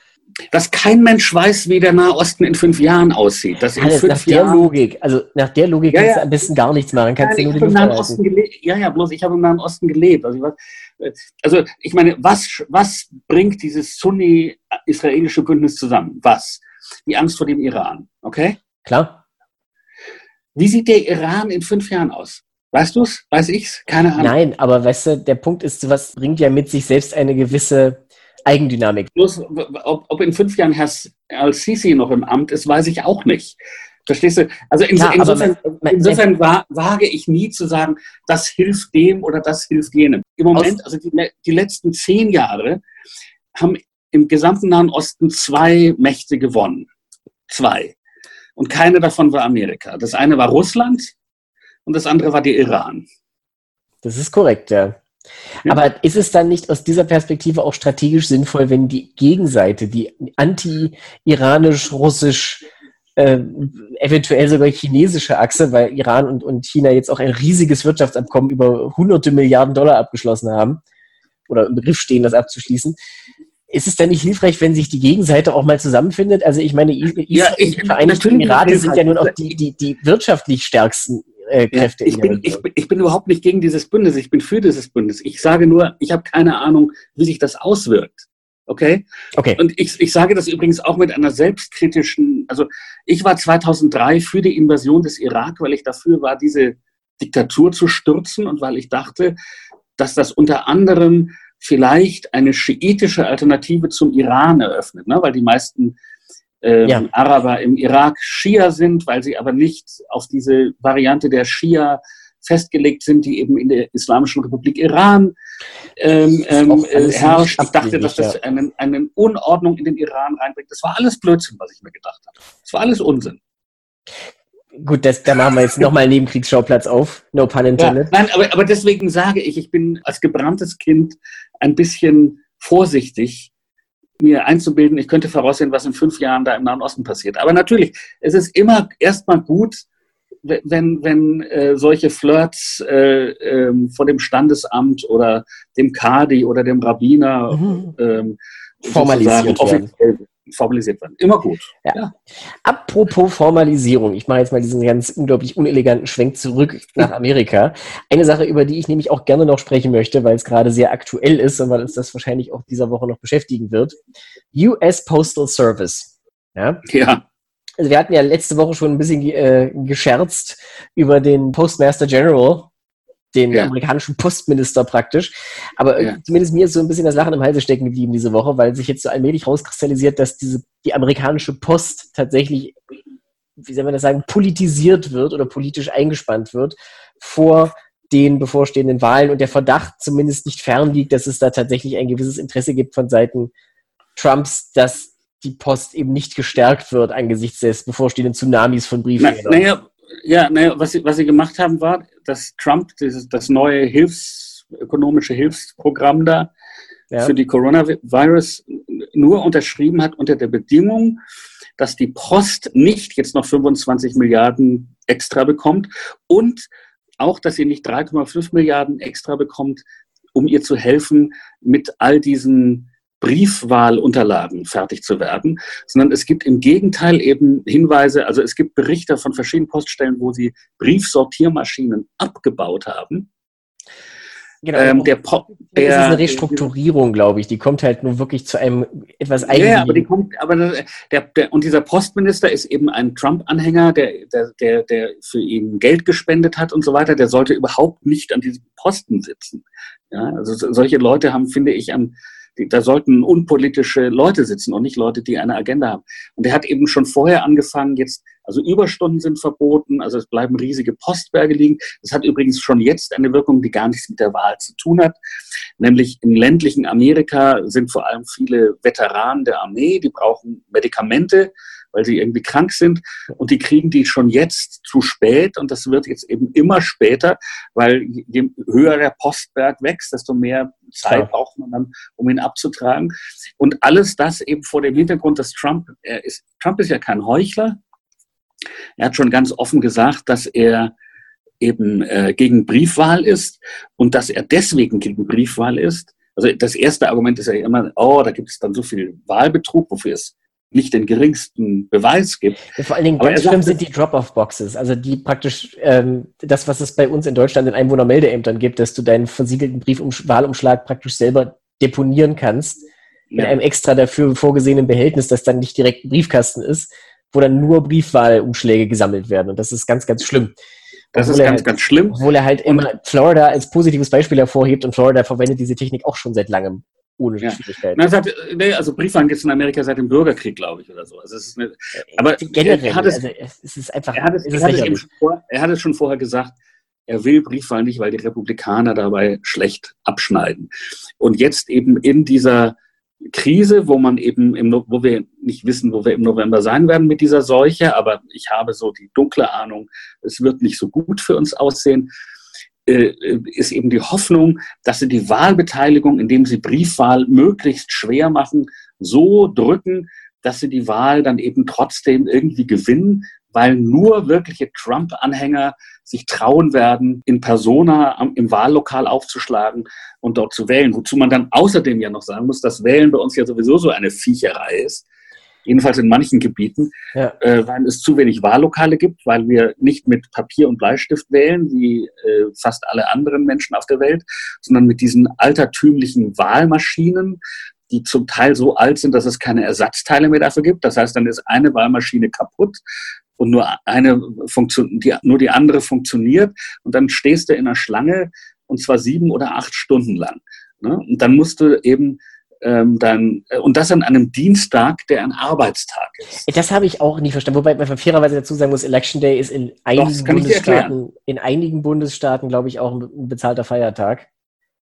Dass kein Mensch weiß, wie der Nahe Osten in fünf Jahren aussieht. Dass in also fünf nach der Jahren Logik, also nach der Logik ja, kannst du am besten gar nichts machen. Kannst ja, du nur Nahen Osten gelebt. Ja, ja, bloß ich habe im Nahen Osten gelebt. Also ich, also ich meine, was, was bringt dieses Sunni-israelische Bündnis zusammen? Was? Die Angst vor dem Iran, okay? Klar. Wie sieht der Iran in fünf Jahren aus? Weißt du es? Weiß ich es? Keine Ahnung. Nein, aber weißt du, der Punkt ist, was bringt ja mit sich selbst eine gewisse Eigendynamik. Bloß, ob, ob in fünf Jahren Herr Al-Sisi noch im Amt ist, weiß ich auch nicht. Verstehst du? Also in, ja, insofern, man, insofern war, wage ich nie zu sagen, das hilft dem oder das hilft jenem. Im Moment, also die, die letzten zehn Jahre haben im gesamten Nahen Osten zwei Mächte gewonnen. Zwei. Und keine davon war Amerika. Das eine war Russland und das andere war der Iran. Das ist korrekt, ja. Ja. Aber ist es dann nicht aus dieser Perspektive auch strategisch sinnvoll, wenn die Gegenseite, die anti-iranisch-russisch äh, eventuell sogar chinesische Achse, weil Iran und, und China jetzt auch ein riesiges Wirtschaftsabkommen über hunderte Milliarden Dollar abgeschlossen haben oder im Begriff stehen, das abzuschließen. Ist es dann nicht hilfreich, wenn sich die Gegenseite auch mal zusammenfindet? Also ich meine, Israel ja, ich, die Vereinigten Emirate sind ja nun auch die, die, die wirtschaftlich stärksten äh, Kräfte. Ja, ich, bin, ich, ich, bin überhaupt nicht gegen dieses Bündnis, ich bin für dieses Bündnis. Ich sage nur, ich habe keine Ahnung, wie sich das auswirkt. Okay? Okay. Und ich, ich sage das übrigens auch mit einer selbstkritischen, also ich war 2003 für die Invasion des Irak, weil ich dafür war, diese Diktatur zu stürzen und weil ich dachte, dass das unter anderem vielleicht eine schiitische Alternative zum Iran eröffnet, ne? weil die meisten ähm, ja. Araber im Irak Schia sind, weil sie aber nicht auf diese Variante der Schia festgelegt sind, die eben in der Islamischen Republik Iran ähm, ähm, herrscht. Ich dachte, dass das eine, eine Unordnung in den Iran reinbringt. Das war alles Blödsinn, was ich mir gedacht habe. Das war alles Unsinn. Gut, das, da machen wir jetzt nochmal einen Nebenkriegsschauplatz auf. No pun intended. Ja, nein, aber, aber deswegen sage ich, ich bin als gebranntes Kind ein bisschen vorsichtig, mir einzubilden, ich könnte voraussehen, was in fünf Jahren da im Nahen Osten passiert. Aber natürlich, es ist immer erstmal gut, wenn, wenn äh, solche Flirts äh, ähm, vor dem Standesamt oder dem Kadi oder dem Rabbiner mhm. ähm, formalisiert werden. Formalisiert werden. Immer gut. Ja. ja. Apropos Formalisierung, ich mache jetzt mal diesen ganz unglaublich uneleganten Schwenk zurück nach Amerika. Eine Sache, über die ich nämlich auch gerne noch sprechen möchte, weil es gerade sehr aktuell ist und weil uns das wahrscheinlich auch dieser Woche noch beschäftigen wird. US Postal Service. Ja. ja. Also wir hatten ja letzte Woche schon ein bisschen äh, gescherzt über den Postmaster General, den ja. amerikanischen Postminister praktisch. Aber ja. zumindest mir ist so ein bisschen das Lachen im Halse stecken geblieben diese Woche, weil sich jetzt so allmählich rauskristallisiert, dass diese, die amerikanische Post tatsächlich, wie soll man das sagen, politisiert wird oder politisch eingespannt wird vor den bevorstehenden Wahlen und der Verdacht zumindest nicht fern liegt, dass es da tatsächlich ein gewisses Interesse gibt von Seiten Trumps, dass die Post eben nicht gestärkt wird angesichts des bevorstehenden Tsunamis von Briefen. Na, naja, ja, naja, was sie, was sie gemacht haben, war, dass Trump dieses, das neue Hilfs, ökonomische Hilfsprogramm da ja. für die Coronavirus nur unterschrieben hat unter der Bedingung, dass die Post nicht jetzt noch 25 Milliarden extra bekommt und auch, dass sie nicht 3,5 Milliarden extra bekommt, um ihr zu helfen mit all diesen Briefwahlunterlagen fertig zu werden, sondern es gibt im Gegenteil eben Hinweise, also es gibt Berichte von verschiedenen Poststellen, wo sie Briefsortiermaschinen abgebaut haben. Genau. Ähm, der das ist eine Restrukturierung, glaube ich. Die kommt halt nur wirklich zu einem etwas eigenen. Ja, aber die kommt, aber der, der, und dieser Postminister ist eben ein Trump-Anhänger, der, der, der, der für ihn Geld gespendet hat und so weiter. Der sollte überhaupt nicht an diesem Posten sitzen. Ja, also solche Leute haben, finde ich, da sollten unpolitische Leute sitzen und nicht Leute, die eine Agenda haben. Und er hat eben schon vorher angefangen, jetzt, also Überstunden sind verboten, also es bleiben riesige Postberge liegen. Das hat übrigens schon jetzt eine Wirkung, die gar nichts mit der Wahl zu tun hat. Nämlich im ländlichen Amerika sind vor allem viele Veteranen der Armee, die brauchen Medikamente weil sie irgendwie krank sind und die kriegen die schon jetzt zu spät und das wird jetzt eben immer später, weil je höher der Postberg wächst, desto mehr Zeit ja. braucht man dann, um ihn abzutragen. Und alles das eben vor dem Hintergrund, dass Trump, er ist, Trump ist ja kein Heuchler. Er hat schon ganz offen gesagt, dass er eben äh, gegen Briefwahl ist und dass er deswegen gegen Briefwahl ist. Also das erste Argument ist ja immer, oh, da gibt es dann so viel Wahlbetrug, wofür es nicht den geringsten Beweis gibt. Ja, vor allen Dingen ganz schlimm sind die Drop-off-Boxes, also die praktisch ähm, das, was es bei uns in Deutschland in Einwohnermeldeämtern gibt, dass du deinen versiegelten Briefwahlumschlag praktisch selber deponieren kannst ja. in einem extra dafür vorgesehenen Behältnis, das dann nicht direkt ein Briefkasten ist, wo dann nur Briefwahlumschläge gesammelt werden. Und das ist ganz, ganz schlimm. Das obwohl ist ganz, halt, ganz schlimm. Obwohl er halt immer Florida als positives Beispiel hervorhebt und Florida verwendet diese Technik auch schon seit langem. ohne Ja. Schwierigkeiten. Na, seit, nee, also Briefwahl gibt es in Amerika seit dem Bürgerkrieg, glaube ich, oder so. Also es ist eine, aber generell, er hat es, also es ist einfach, er hat es, er hat schon vor, er hat es schon vorher gesagt, er will Briefwahl nicht, weil die Republikaner dabei schlecht abschneiden. Und jetzt eben in dieser Krise, wo man eben, im, wo wir nicht wissen, wo wir im November sein werden mit dieser Seuche, aber ich habe so die dunkle Ahnung, es wird nicht so gut für uns aussehen, äh, ist eben die Hoffnung, dass sie die Wahlbeteiligung, indem sie Briefwahl möglichst schwer machen, so drücken, dass sie die Wahl dann eben trotzdem irgendwie gewinnen, weil nur wirkliche Trump-Anhänger sich trauen werden, in Persona im Wahllokal aufzuschlagen und dort zu wählen. Wozu man dann außerdem ja noch sagen muss, dass Wählen bei uns ja sowieso so eine Viecherei ist. Jedenfalls in manchen Gebieten, Ja. äh, weil es zu wenig Wahllokale gibt, weil wir nicht mit Papier und Bleistift wählen, wie äh, fast alle anderen Menschen auf der Welt, sondern mit diesen altertümlichen Wahlmaschinen, die zum Teil so alt sind, dass es keine Ersatzteile mehr dafür gibt. Das heißt, dann ist eine Wahlmaschine kaputt und nur eine Funktion, die, nur die andere funktioniert und dann stehst du in einer Schlange und zwar sieben oder acht Stunden lang. Ne? Und dann musst du eben ähm, dann, äh, und das an einem Dienstag, der ein Arbeitstag ist. Das habe ich auch nie verstanden. Wobei man fairerweise dazu sagen muss, Election Day ist in einigen dir Bundesstaaten, in einigen Bundesstaaten, glaube ich, auch ein bezahlter Feiertag.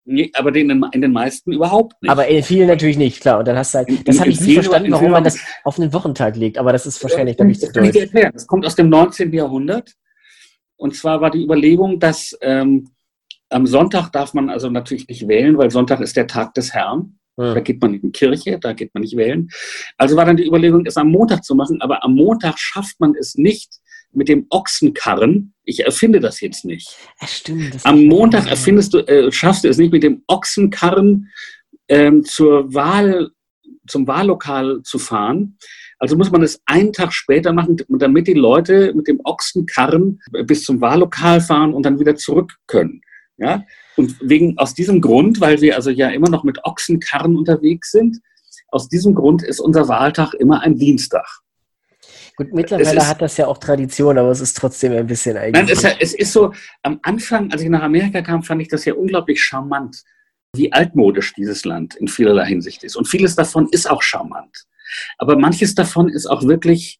Nee, aber den, in den meisten überhaupt nicht. Aber in vielen natürlich nicht, klar. Und dann hast du halt, In- das habe ich nie verstanden, warum man das auf einen Wochentag legt. Aber das ist wahrscheinlich nicht zu das ich dir deutsch. erklären. Das kommt aus dem 19. Jahrhundert. Und zwar war die Überlegung, dass ähm, am Sonntag darf man also natürlich nicht wählen, weil Sonntag ist der Tag des Herrn. Da geht man in die Kirche, da geht man nicht wählen. Also war dann die Überlegung, es am Montag zu machen, aber am Montag schafft man es nicht mit dem Ochsenkarren. Ich erfinde das jetzt nicht. Ja, stimmt. das Am Montag erfindest du, äh, schaffst du es nicht mit dem Ochsenkarren ähm, zur Wahl, zum Wahllokal zu fahren. Also muss man es einen Tag später machen, damit die Leute mit dem Ochsenkarren bis zum Wahllokal fahren und dann wieder zurück können. Ja? Und wegen, aus diesem Grund, weil wir also ja immer noch mit Ochsenkarren unterwegs sind, aus diesem Grund ist unser Wahltag immer ein Dienstag. Gut, mittlerweile ist- hat das ja auch Tradition, aber es ist trotzdem ein bisschen Nein, eigentlich. es, es ist so, am Anfang, als ich nach Amerika kam, fand ich das ja unglaublich charmant, wie altmodisch dieses Land in vielerlei Hinsicht ist. Und vieles davon ist auch charmant. Aber manches davon ist auch wirklich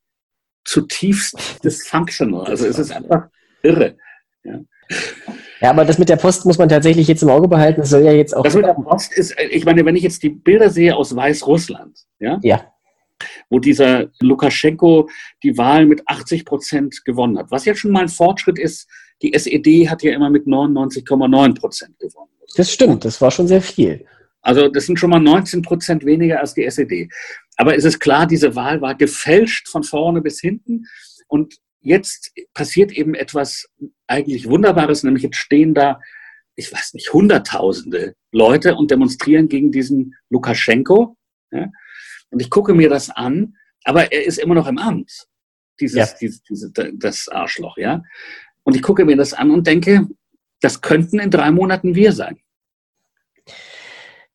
zutiefst dysfunctional. Also es ist einfach irre. Ja, aber das mit der Post muss man tatsächlich jetzt im Auge behalten. Es soll ja jetzt auch. Das mit der Post ist, ich meine, wenn ich jetzt die Bilder sehe aus Weißrussland, ja, Ja. wo dieser Lukaschenko die Wahl mit 80 Prozent gewonnen hat, was ja schon mal ein Fortschritt ist. Die SED hat ja immer mit 99,9 Prozent gewonnen. Das stimmt, das war schon sehr viel. Also das sind schon mal 19 Prozent weniger als die SED. Aber es ist klar, diese Wahl war gefälscht von vorne bis hinten. Und jetzt passiert eben etwas eigentlich Wunderbares, nämlich jetzt stehen da, ich weiß nicht, Hunderttausende Leute und demonstrieren gegen diesen Lukaschenko. Ja? Und ich gucke mir das an, aber er ist immer noch im Amt, dieses, Ja. dieses, diese, das Arschloch. ja. Und ich gucke mir das an und denke, das könnten in drei Monaten wir sein.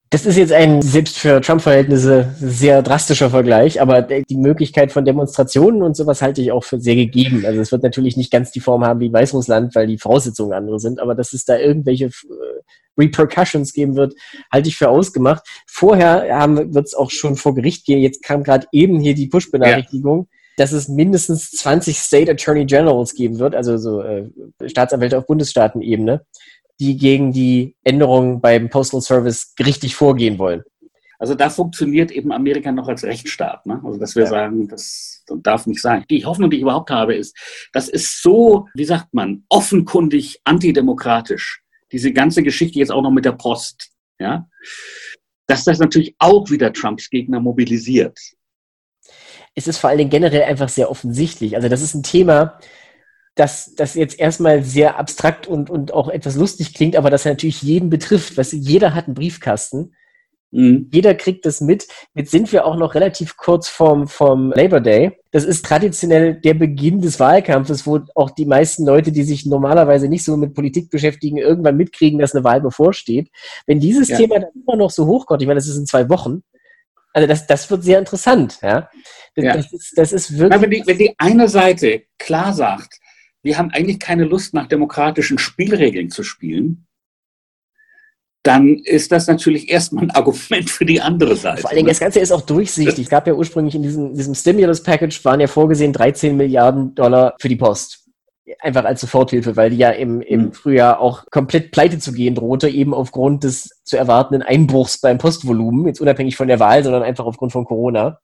Das ist jetzt ein selbst für Trump-Verhältnisse sehr drastischer Vergleich, aber die Möglichkeit von Demonstrationen und sowas halte ich auch für sehr gegeben. Also es wird natürlich nicht ganz die Form haben wie Weißrussland, weil die Voraussetzungen andere sind, aber dass es da irgendwelche äh, Repercussions geben wird, halte ich für ausgemacht. Vorher wird es auch schon vor Gericht gehen. Jetzt kam gerade eben hier die Push-Benachrichtigung. dass es mindestens 20 State Attorney Generals geben wird, also so äh, Staatsanwälte auf Bundesstaatenebene, die gegen die Änderungen beim Postal Service gerichtlich vorgehen wollen. Also da funktioniert eben Amerika noch als Rechtsstaat. Ne? Also dass wir ja. sagen, das darf nicht sein. Die Hoffnung, die ich überhaupt habe, ist, das ist so, wie sagt man, offenkundig antidemokratisch. Diese ganze Geschichte jetzt auch noch mit der Post, ja, dass das natürlich auch wieder Trumps Gegner mobilisiert. Es ist vor allen Dingen generell einfach sehr offensichtlich. Also das ist ein Thema, das, das jetzt erstmal sehr abstrakt und, und auch etwas lustig klingt, aber das natürlich jeden betrifft. Weißt du, jeder hat einen Briefkasten. Mhm. Jeder kriegt das mit. Jetzt sind wir auch noch relativ kurz vorm, vorm Labor Day. Das ist traditionell der Beginn des Wahlkampfes, wo auch die meisten Leute, die sich normalerweise nicht so mit Politik beschäftigen, irgendwann mitkriegen, dass eine Wahl bevorsteht. Wenn dieses ja. Thema dann immer noch so hochkommt, ich meine, das ist in zwei Wochen, also das, das wird sehr interessant. Ja? Das, ja. das, ist, das ist wirklich. Na, wenn, die, wenn die eine Seite klar sagt, wir haben eigentlich keine Lust, nach demokratischen Spielregeln zu spielen, dann ist das natürlich erstmal ein Argument für die andere Seite. Vor allen Dingen, das Ganze ist auch durchsichtig. Es gab ja ursprünglich in diesem, diesem Stimulus-Package waren ja vorgesehen 13 Milliarden Dollar für die Post. Einfach als Soforthilfe, weil die ja im, im mhm. Frühjahr auch komplett pleite zu gehen drohte, eben aufgrund des zu erwartenden Einbruchs beim Postvolumen, jetzt unabhängig von der Wahl, sondern einfach aufgrund von Corona.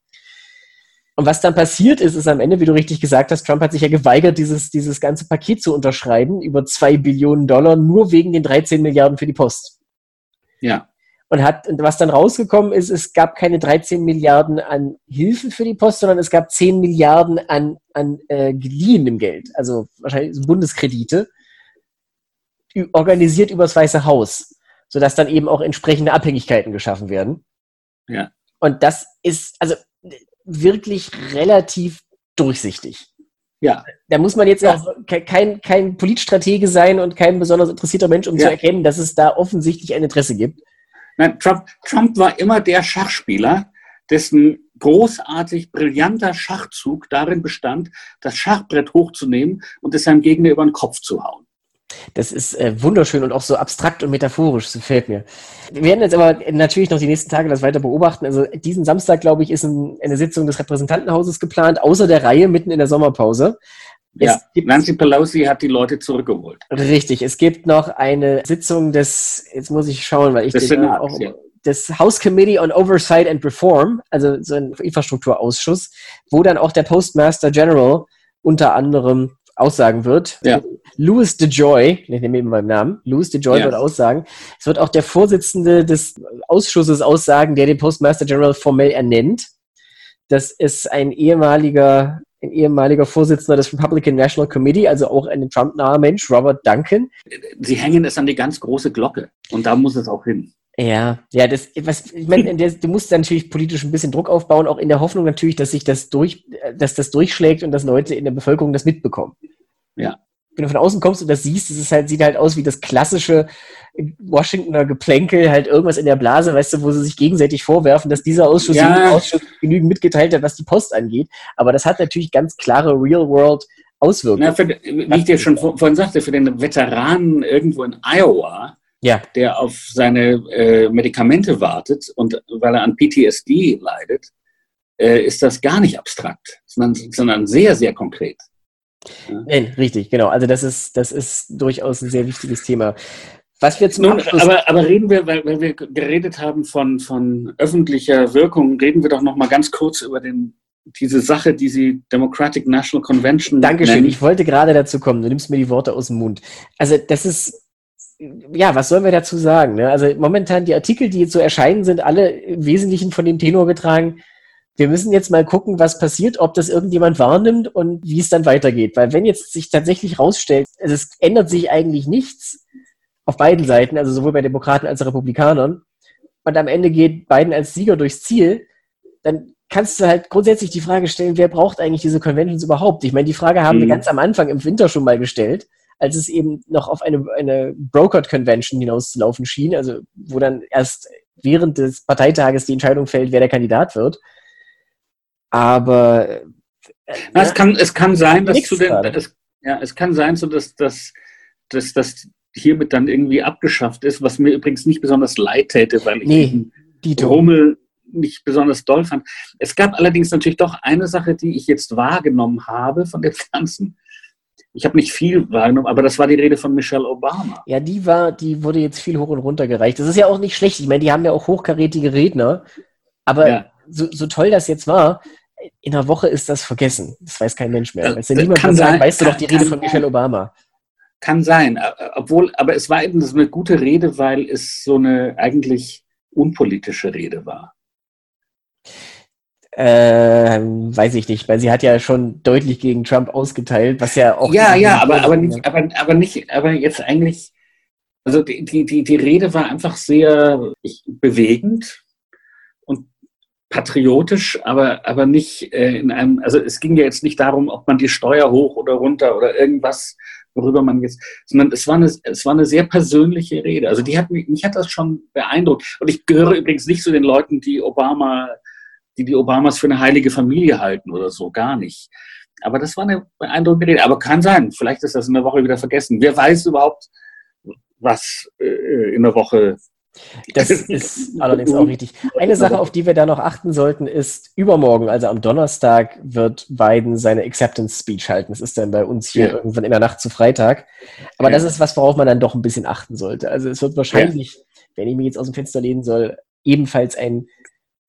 Und was dann passiert ist, ist am Ende, wie du richtig gesagt hast, Trump hat sich ja geweigert, dieses, dieses ganze Paket zu unterschreiben über zwei Billionen Dollar, nur wegen den 13 Milliarden für die Post. Ja. Und hat, was dann rausgekommen ist, es gab keine 13 Milliarden an Hilfen für die Post, sondern es gab 10 Milliarden an, an äh, geliehenem Geld, also wahrscheinlich Bundeskredite, organisiert übers Weiße Haus, sodass dann eben auch entsprechende Abhängigkeiten geschaffen werden. Ja. Und das ist, also wirklich relativ durchsichtig. Ja. Da muss man jetzt ja. auch kein, kein Politstratege sein und kein besonders interessierter Mensch, um ja. zu erkennen, dass es da offensichtlich ein Interesse gibt. Nein, Trump, Trump war immer der Schachspieler, dessen großartig brillanter Schachzug darin bestand, das Schachbrett hochzunehmen und es seinem Gegner über den Kopf zu hauen. Das ist äh, wunderschön und auch so abstrakt und metaphorisch, das gefällt mir. Wir werden jetzt aber natürlich noch die nächsten Tage das weiter beobachten. Also diesen Samstag, glaube ich, ist ein, eine Sitzung des Repräsentantenhauses geplant, außer der Reihe mitten in der Sommerpause. Ja, Nancy Pelosi hat die Leute zurückgeholt. Richtig, es gibt noch eine Sitzung des, jetzt muss ich schauen, weil ich das den auch, ja. des House Committee on Oversight and Reform, also so ein Infrastrukturausschuss, wo dann auch der Postmaster General unter anderem aussagen wird. Ja. Louis DeJoy, ich nehme eben meinen Namen, Louis DeJoy ja. wird aussagen. Es wird auch der Vorsitzende des Ausschusses aussagen, der den Postmaster General formell ernennt. Das ist ein ehemaliger, ein ehemaliger Vorsitzender des Republican National Committee, also auch ein Trump-naher Mensch, Robert Duncan. Sie hängen es an die ganz große Glocke und da muss es auch hin. Ja, ja, das, was, ich meine, du musst natürlich politisch ein bisschen Druck aufbauen, auch in der Hoffnung natürlich, dass sich das durch, dass das durchschlägt und dass Leute in der Bevölkerung das mitbekommen. Ja. Wenn du von außen kommst und das siehst, es ist halt, sieht halt aus wie das klassische Washingtoner Geplänkel, halt irgendwas in der Blase, weißt du, wo sie sich gegenseitig vorwerfen, dass dieser Ausschuss, ja. Ausschuss genügend mitgeteilt hat, was die Post angeht. Aber das hat natürlich ganz klare Real-World Auswirkungen. Na, für, wie ich dir schon vorhin sagte, für den Veteranen irgendwo in Iowa, ja. der auf seine äh, Medikamente wartet und weil er an PTSD leidet, äh, ist das gar nicht abstrakt, sondern, sondern sehr, sehr konkret. Ja. Nein, richtig, genau. Also das ist, das ist durchaus ein sehr wichtiges Thema. Was wir zum Nun, aber, aber reden wir, weil, weil, wir geredet haben von, von öffentlicher Wirkung, reden wir doch noch mal ganz kurz über den, diese Sache, die Sie Democratic National Convention Dankeschön, nennen. ich wollte gerade dazu kommen. Du nimmst mir die Worte aus dem Mund. Also das ist ja, was sollen wir dazu sagen? Ne? Also momentan die Artikel, die jetzt so erscheinen, sind alle im Wesentlichen von dem Tenor getragen. Wir müssen jetzt mal gucken, was passiert, ob das irgendjemand wahrnimmt und wie es dann weitergeht. Weil wenn jetzt sich tatsächlich rausstellt, also es ändert sich eigentlich nichts auf beiden Seiten, also sowohl bei Demokraten als auch Republikanern, und am Ende geht Biden als Sieger durchs Ziel, dann kannst du halt grundsätzlich die Frage stellen, wer braucht eigentlich diese Conventions überhaupt? Ich meine, die Frage haben mhm. wir ganz am Anfang im Winter schon mal gestellt als es eben noch auf eine, eine Brokered Convention hinauszulaufen schien, also wo dann erst während des Parteitages die Entscheidung fällt, wer der Kandidat wird. Aber äh, Na, es, kann, es kann sein, dass zu den, es, ja, es kann sein, so dass, dass, dass, dass hiermit dann irgendwie abgeschafft ist, was mir übrigens nicht besonders leid täte, weil ich nee, die Rummel nicht besonders doll fand. Es gab allerdings natürlich doch eine Sache, die ich jetzt wahrgenommen habe von dem Ganzen ich habe nicht viel wahrgenommen, aber das war die Rede von Michelle Obama. Ja, die war, die wurde jetzt viel hoch und runter gereicht. Das ist ja auch nicht schlecht. Ich meine, die haben ja auch hochkarätige Redner. Aber ja. so, so toll das jetzt war, in einer Woche ist das vergessen. Das weiß kein Mensch mehr. Weißt du, niemand kann sagen, weißt du doch die Rede von Michelle Obama. Kann sein, obwohl, aber es war eben eine gute Rede, weil es so eine eigentlich unpolitische Rede war. Äh, weiß ich nicht, weil sie hat ja schon deutlich gegen Trump ausgeteilt, was ja auch. Ja, ja, aber, aber, nicht, aber, aber nicht, aber jetzt eigentlich, also die, die, die, die Rede war einfach sehr bewegend und patriotisch, aber, aber nicht äh, in einem, also es ging ja jetzt nicht darum, ob man die Steuer hoch oder runter oder irgendwas, worüber man jetzt, sondern es war eine, es war eine sehr persönliche Rede. Also die hat mich, mich hat das schon beeindruckt. Und ich gehöre übrigens nicht zu den Leuten, die Obama die die Obamas für eine heilige Familie halten oder so, gar nicht. Aber das war eine beeindruckende Rede. Aber kann sein, vielleicht ist das in der Woche wieder vergessen. Wer weiß überhaupt, was äh, in der Woche Das ist allerdings auch richtig. Eine Sache, auf die wir da noch achten sollten, ist, übermorgen, also am Donnerstag, wird Biden seine Acceptance Speech halten. Das ist dann bei uns hier ja. irgendwann in der Nacht zu Freitag. Aber ja. das ist was, worauf man dann doch ein bisschen achten sollte. Also es wird wahrscheinlich, ja. wenn ich mich jetzt aus dem Fenster lehnen soll, ebenfalls ein,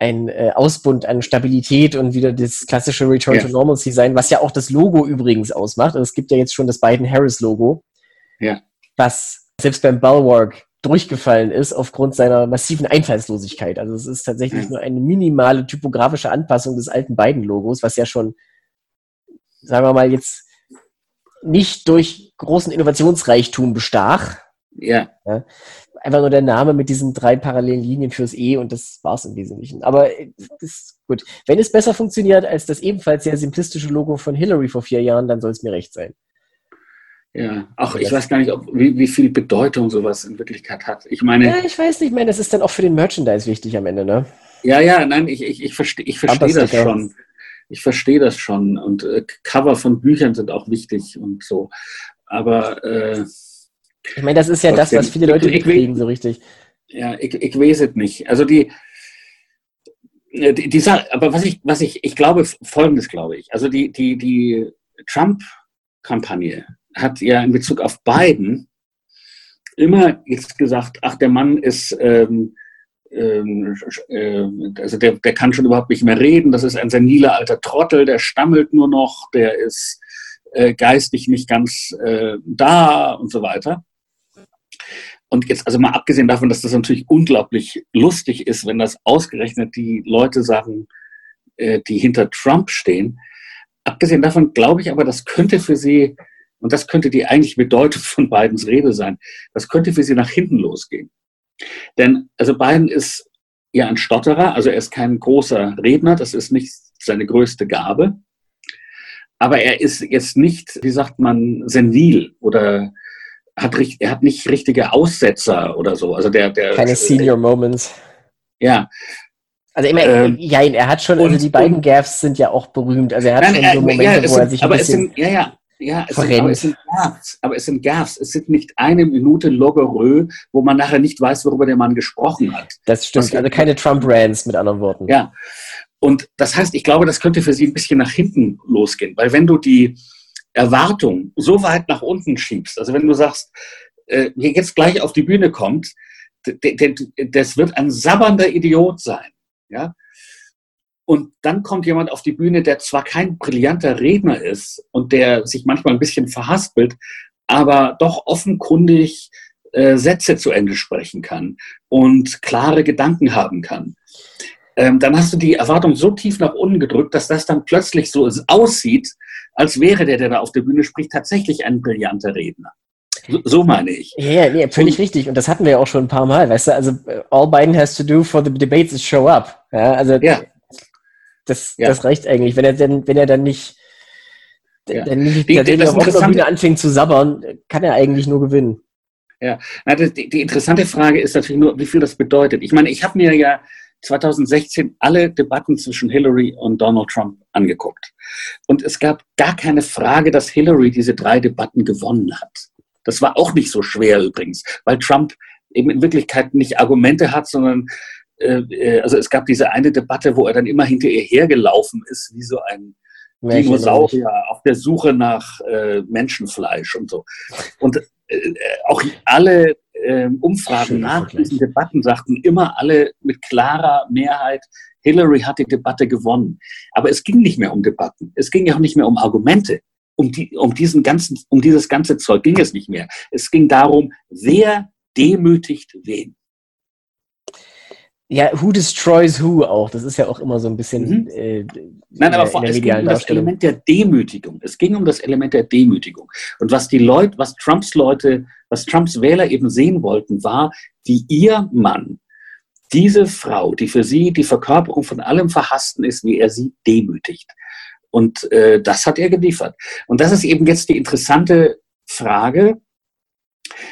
ein äh, Ausbund an Stabilität und wieder das klassische Return to Normalcy sein, was ja auch das Logo übrigens ausmacht. Also es gibt ja jetzt schon das Biden-Harris-Logo, was selbst beim Bulwark durchgefallen ist aufgrund seiner massiven Einfallslosigkeit. Also es ist tatsächlich nur eine minimale typografische Anpassung des alten beiden Logos, was ja schon, sagen wir mal, jetzt nicht durch großen Innovationsreichtum bestach. Ja. ja. Einfach nur der Name mit diesen drei parallelen Linien fürs E und das war es im Wesentlichen. Aber ist gut. Wenn es besser funktioniert als das ebenfalls sehr simplistische Logo von Hillary vor vier Jahren, dann soll es mir recht sein. Ja, auch ich weiß gar nicht, ob, wie, wie viel Bedeutung sowas in Wirklichkeit hat. Ich meine. Ja, ich weiß nicht, ich meine, das ist dann auch für den Merchandise wichtig am Ende, ne? Ja, ja, nein, ich, ich, ich verstehe ich versteh das schon. Ich verstehe das schon. Und äh, Cover von Büchern sind auch wichtig und so. Aber äh, ich meine, das ist ja das, was viele Leute ich, mitkriegen, so richtig. Ja, ich, ich weiß es nicht. Also die, äh, die, die Sache, aber was ich, was ich, ich glaube, folgendes glaube ich. Also die, die, die Trump-Kampagne hat ja in Bezug auf Biden immer jetzt gesagt, ach, der Mann ist, ähm, ähm, äh, also der, der kann schon überhaupt nicht mehr reden, das ist ein seniler alter Trottel, der stammelt nur noch, der ist äh, geistig nicht ganz äh, da und so weiter. Und jetzt also mal abgesehen davon, dass das natürlich unglaublich lustig ist, wenn das ausgerechnet die Leute sagen, äh, die hinter Trump stehen. Abgesehen davon glaube ich aber, das könnte für sie und das könnte die eigentliche Bedeutung von Bidens Rede sein. Das könnte für sie nach hinten losgehen. Denn, also Biden ist ja ein Stotterer, also er ist kein großer Redner, das ist nicht seine größte Gabe. Aber er ist jetzt nicht, wie sagt man, senil oder hat, er hat nicht richtige Aussetzer oder so. Also der, der Keine Senior Moments. Ja, also immer, ähm, ja, er hat schon, also die beiden Gaffs sind ja auch berühmt. Also er hat nein, schon so Momente, ja, wo er sich ein aber bisschen es sind, ja, ja, ja, es sind, aber es sind Gaffs. Aber es sind Gaffs. Es sind nicht eine Minute Loggerö, wo man nachher nicht weiß, worüber der Mann gesprochen hat. Das stimmt. also keine Trump-Rants mit anderen Worten. Ja. Und das heißt, ich glaube, das könnte für Sie ein bisschen nach hinten losgehen. Weil wenn du die Erwartung so weit nach unten schiebst, also wenn du sagst, äh, jetzt gleich auf die Bühne kommt, das wird ein sabbernder Idiot sein. Ja? Und dann kommt jemand auf die Bühne, der zwar kein brillanter Redner ist und der sich manchmal ein bisschen verhaspelt, aber doch offenkundig äh, Sätze zu Ende sprechen kann und klare Gedanken haben kann. Ähm, dann hast du die Erwartung so tief nach unten gedrückt, dass das dann plötzlich so aussieht, als wäre der, der da auf der Bühne spricht, tatsächlich ein brillanter Redner. So, so meine ich. Ja, nee, völlig und, richtig. Und das hatten wir ja auch schon ein paar Mal, weißt du, also all Biden has to do for the debates is show up. Ja, also ja. Das, ja. das reicht eigentlich. Wenn er denn, wenn er dann nicht, ja. dann nicht die, die, auf der Bühne anfängt zu sabbern, kann er eigentlich nur gewinnen. Ja, Na, die, die interessante Frage ist natürlich nur, wie viel das bedeutet. Ich meine, ich habe mir ja 2016 alle Debatten zwischen Hillary und Donald Trump angeguckt. Und es gab gar keine Frage, dass Hillary diese drei Debatten gewonnen hat. Das war auch nicht so schwer übrigens, weil Trump eben in Wirklichkeit nicht Argumente hat, sondern äh, äh, also es gab diese eine Debatte, wo er dann immer hinter ihr hergelaufen ist, wie so ein Dinosaurier auf der Suche nach äh, Menschenfleisch und so. Und äh, äh auch alle äh, Umfragen nach diesen Debatten sagten immer alle mit klarer Mehrheit, Hillary hat die Debatte gewonnen. Aber es ging nicht mehr um Debatten. Es ging ja auch nicht mehr um Argumente. Um, die, um, diesen ganzen, um dieses ganze Zeug ging es nicht mehr. Es ging darum, wer demütigt wen. Ja, Who Destroys Who auch. Das ist ja auch immer so ein bisschen. Mhm. Äh, Nein, aber vor, es ging um das Element der Demütigung. Es ging um das Element der Demütigung. Und was die Leute, was Trumps Leute, was Trumps Wähler eben sehen wollten, war, wie ihr Mann diese Frau, die für sie die Verkörperung von allem Verhassten ist, wie er sie demütigt. Und äh, das hat er geliefert. Und das ist eben jetzt die interessante Frage.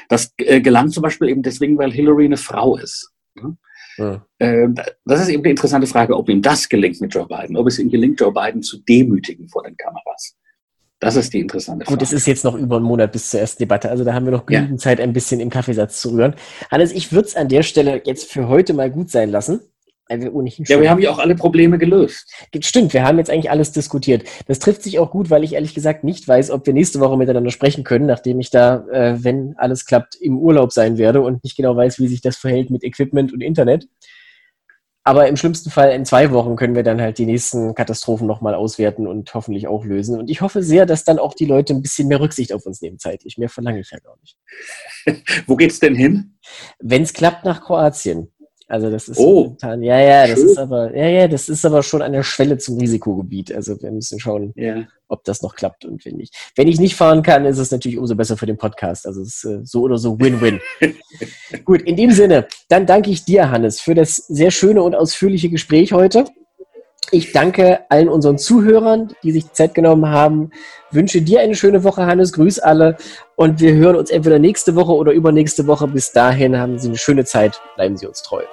Das äh, gelang zum Beispiel eben deswegen, weil Hillary eine Frau ist. Ne? Ja. Ähm, das ist eben die interessante Frage, ob ihm das gelingt mit Joe Biden, ob es ihm gelingt, Joe Biden zu demütigen vor den Kameras. Das ist die interessante Frage. Gut, es ist jetzt noch über einen Monat bis zur ersten Debatte, also da haben wir noch genügend ja. Zeit, ein bisschen im Kaffeesatz zu rühren. Hannes, ich würde es an der Stelle jetzt für heute mal gut sein lassen. Weil wir ohnehin ja, wir haben ja auch alle Probleme gelöst. Stimmt, wir haben jetzt eigentlich alles diskutiert. Das trifft sich auch gut, weil ich ehrlich gesagt nicht weiß, ob wir nächste Woche miteinander sprechen können, nachdem ich da, äh, wenn alles klappt, im Urlaub sein werde und nicht genau weiß, wie sich das verhält mit Equipment und Internet. Aber im schlimmsten Fall in zwei Wochen können wir dann halt die nächsten Katastrophen nochmal auswerten und hoffentlich auch lösen. Und ich hoffe sehr, dass dann auch die Leute ein bisschen mehr Rücksicht auf uns nehmen zeitlich. Mehr verlange ich ja gar nicht. Wo geht's denn hin? Wenn es klappt, nach Kroatien. Also das ist oh, momentan, ja, ja, das schön. ist aber, ja, ja, das ist aber schon an der Schwelle zum Risikogebiet. Also wir müssen schauen, ja. ob das noch klappt und wenn nicht. Wenn ich nicht fahren kann, ist es natürlich umso besser für den Podcast. Also es ist äh, so oder so Win-Win. Gut, in dem Sinne, dann danke ich dir, Hannes, für das sehr schöne und ausführliche Gespräch heute. Ich danke allen unseren Zuhörern, die sich Zeit genommen haben. Wünsche dir eine schöne Woche, Hannes. Grüß alle. Und wir hören uns entweder nächste Woche oder übernächste Woche. Bis dahin haben Sie eine schöne Zeit. Bleiben Sie uns treu.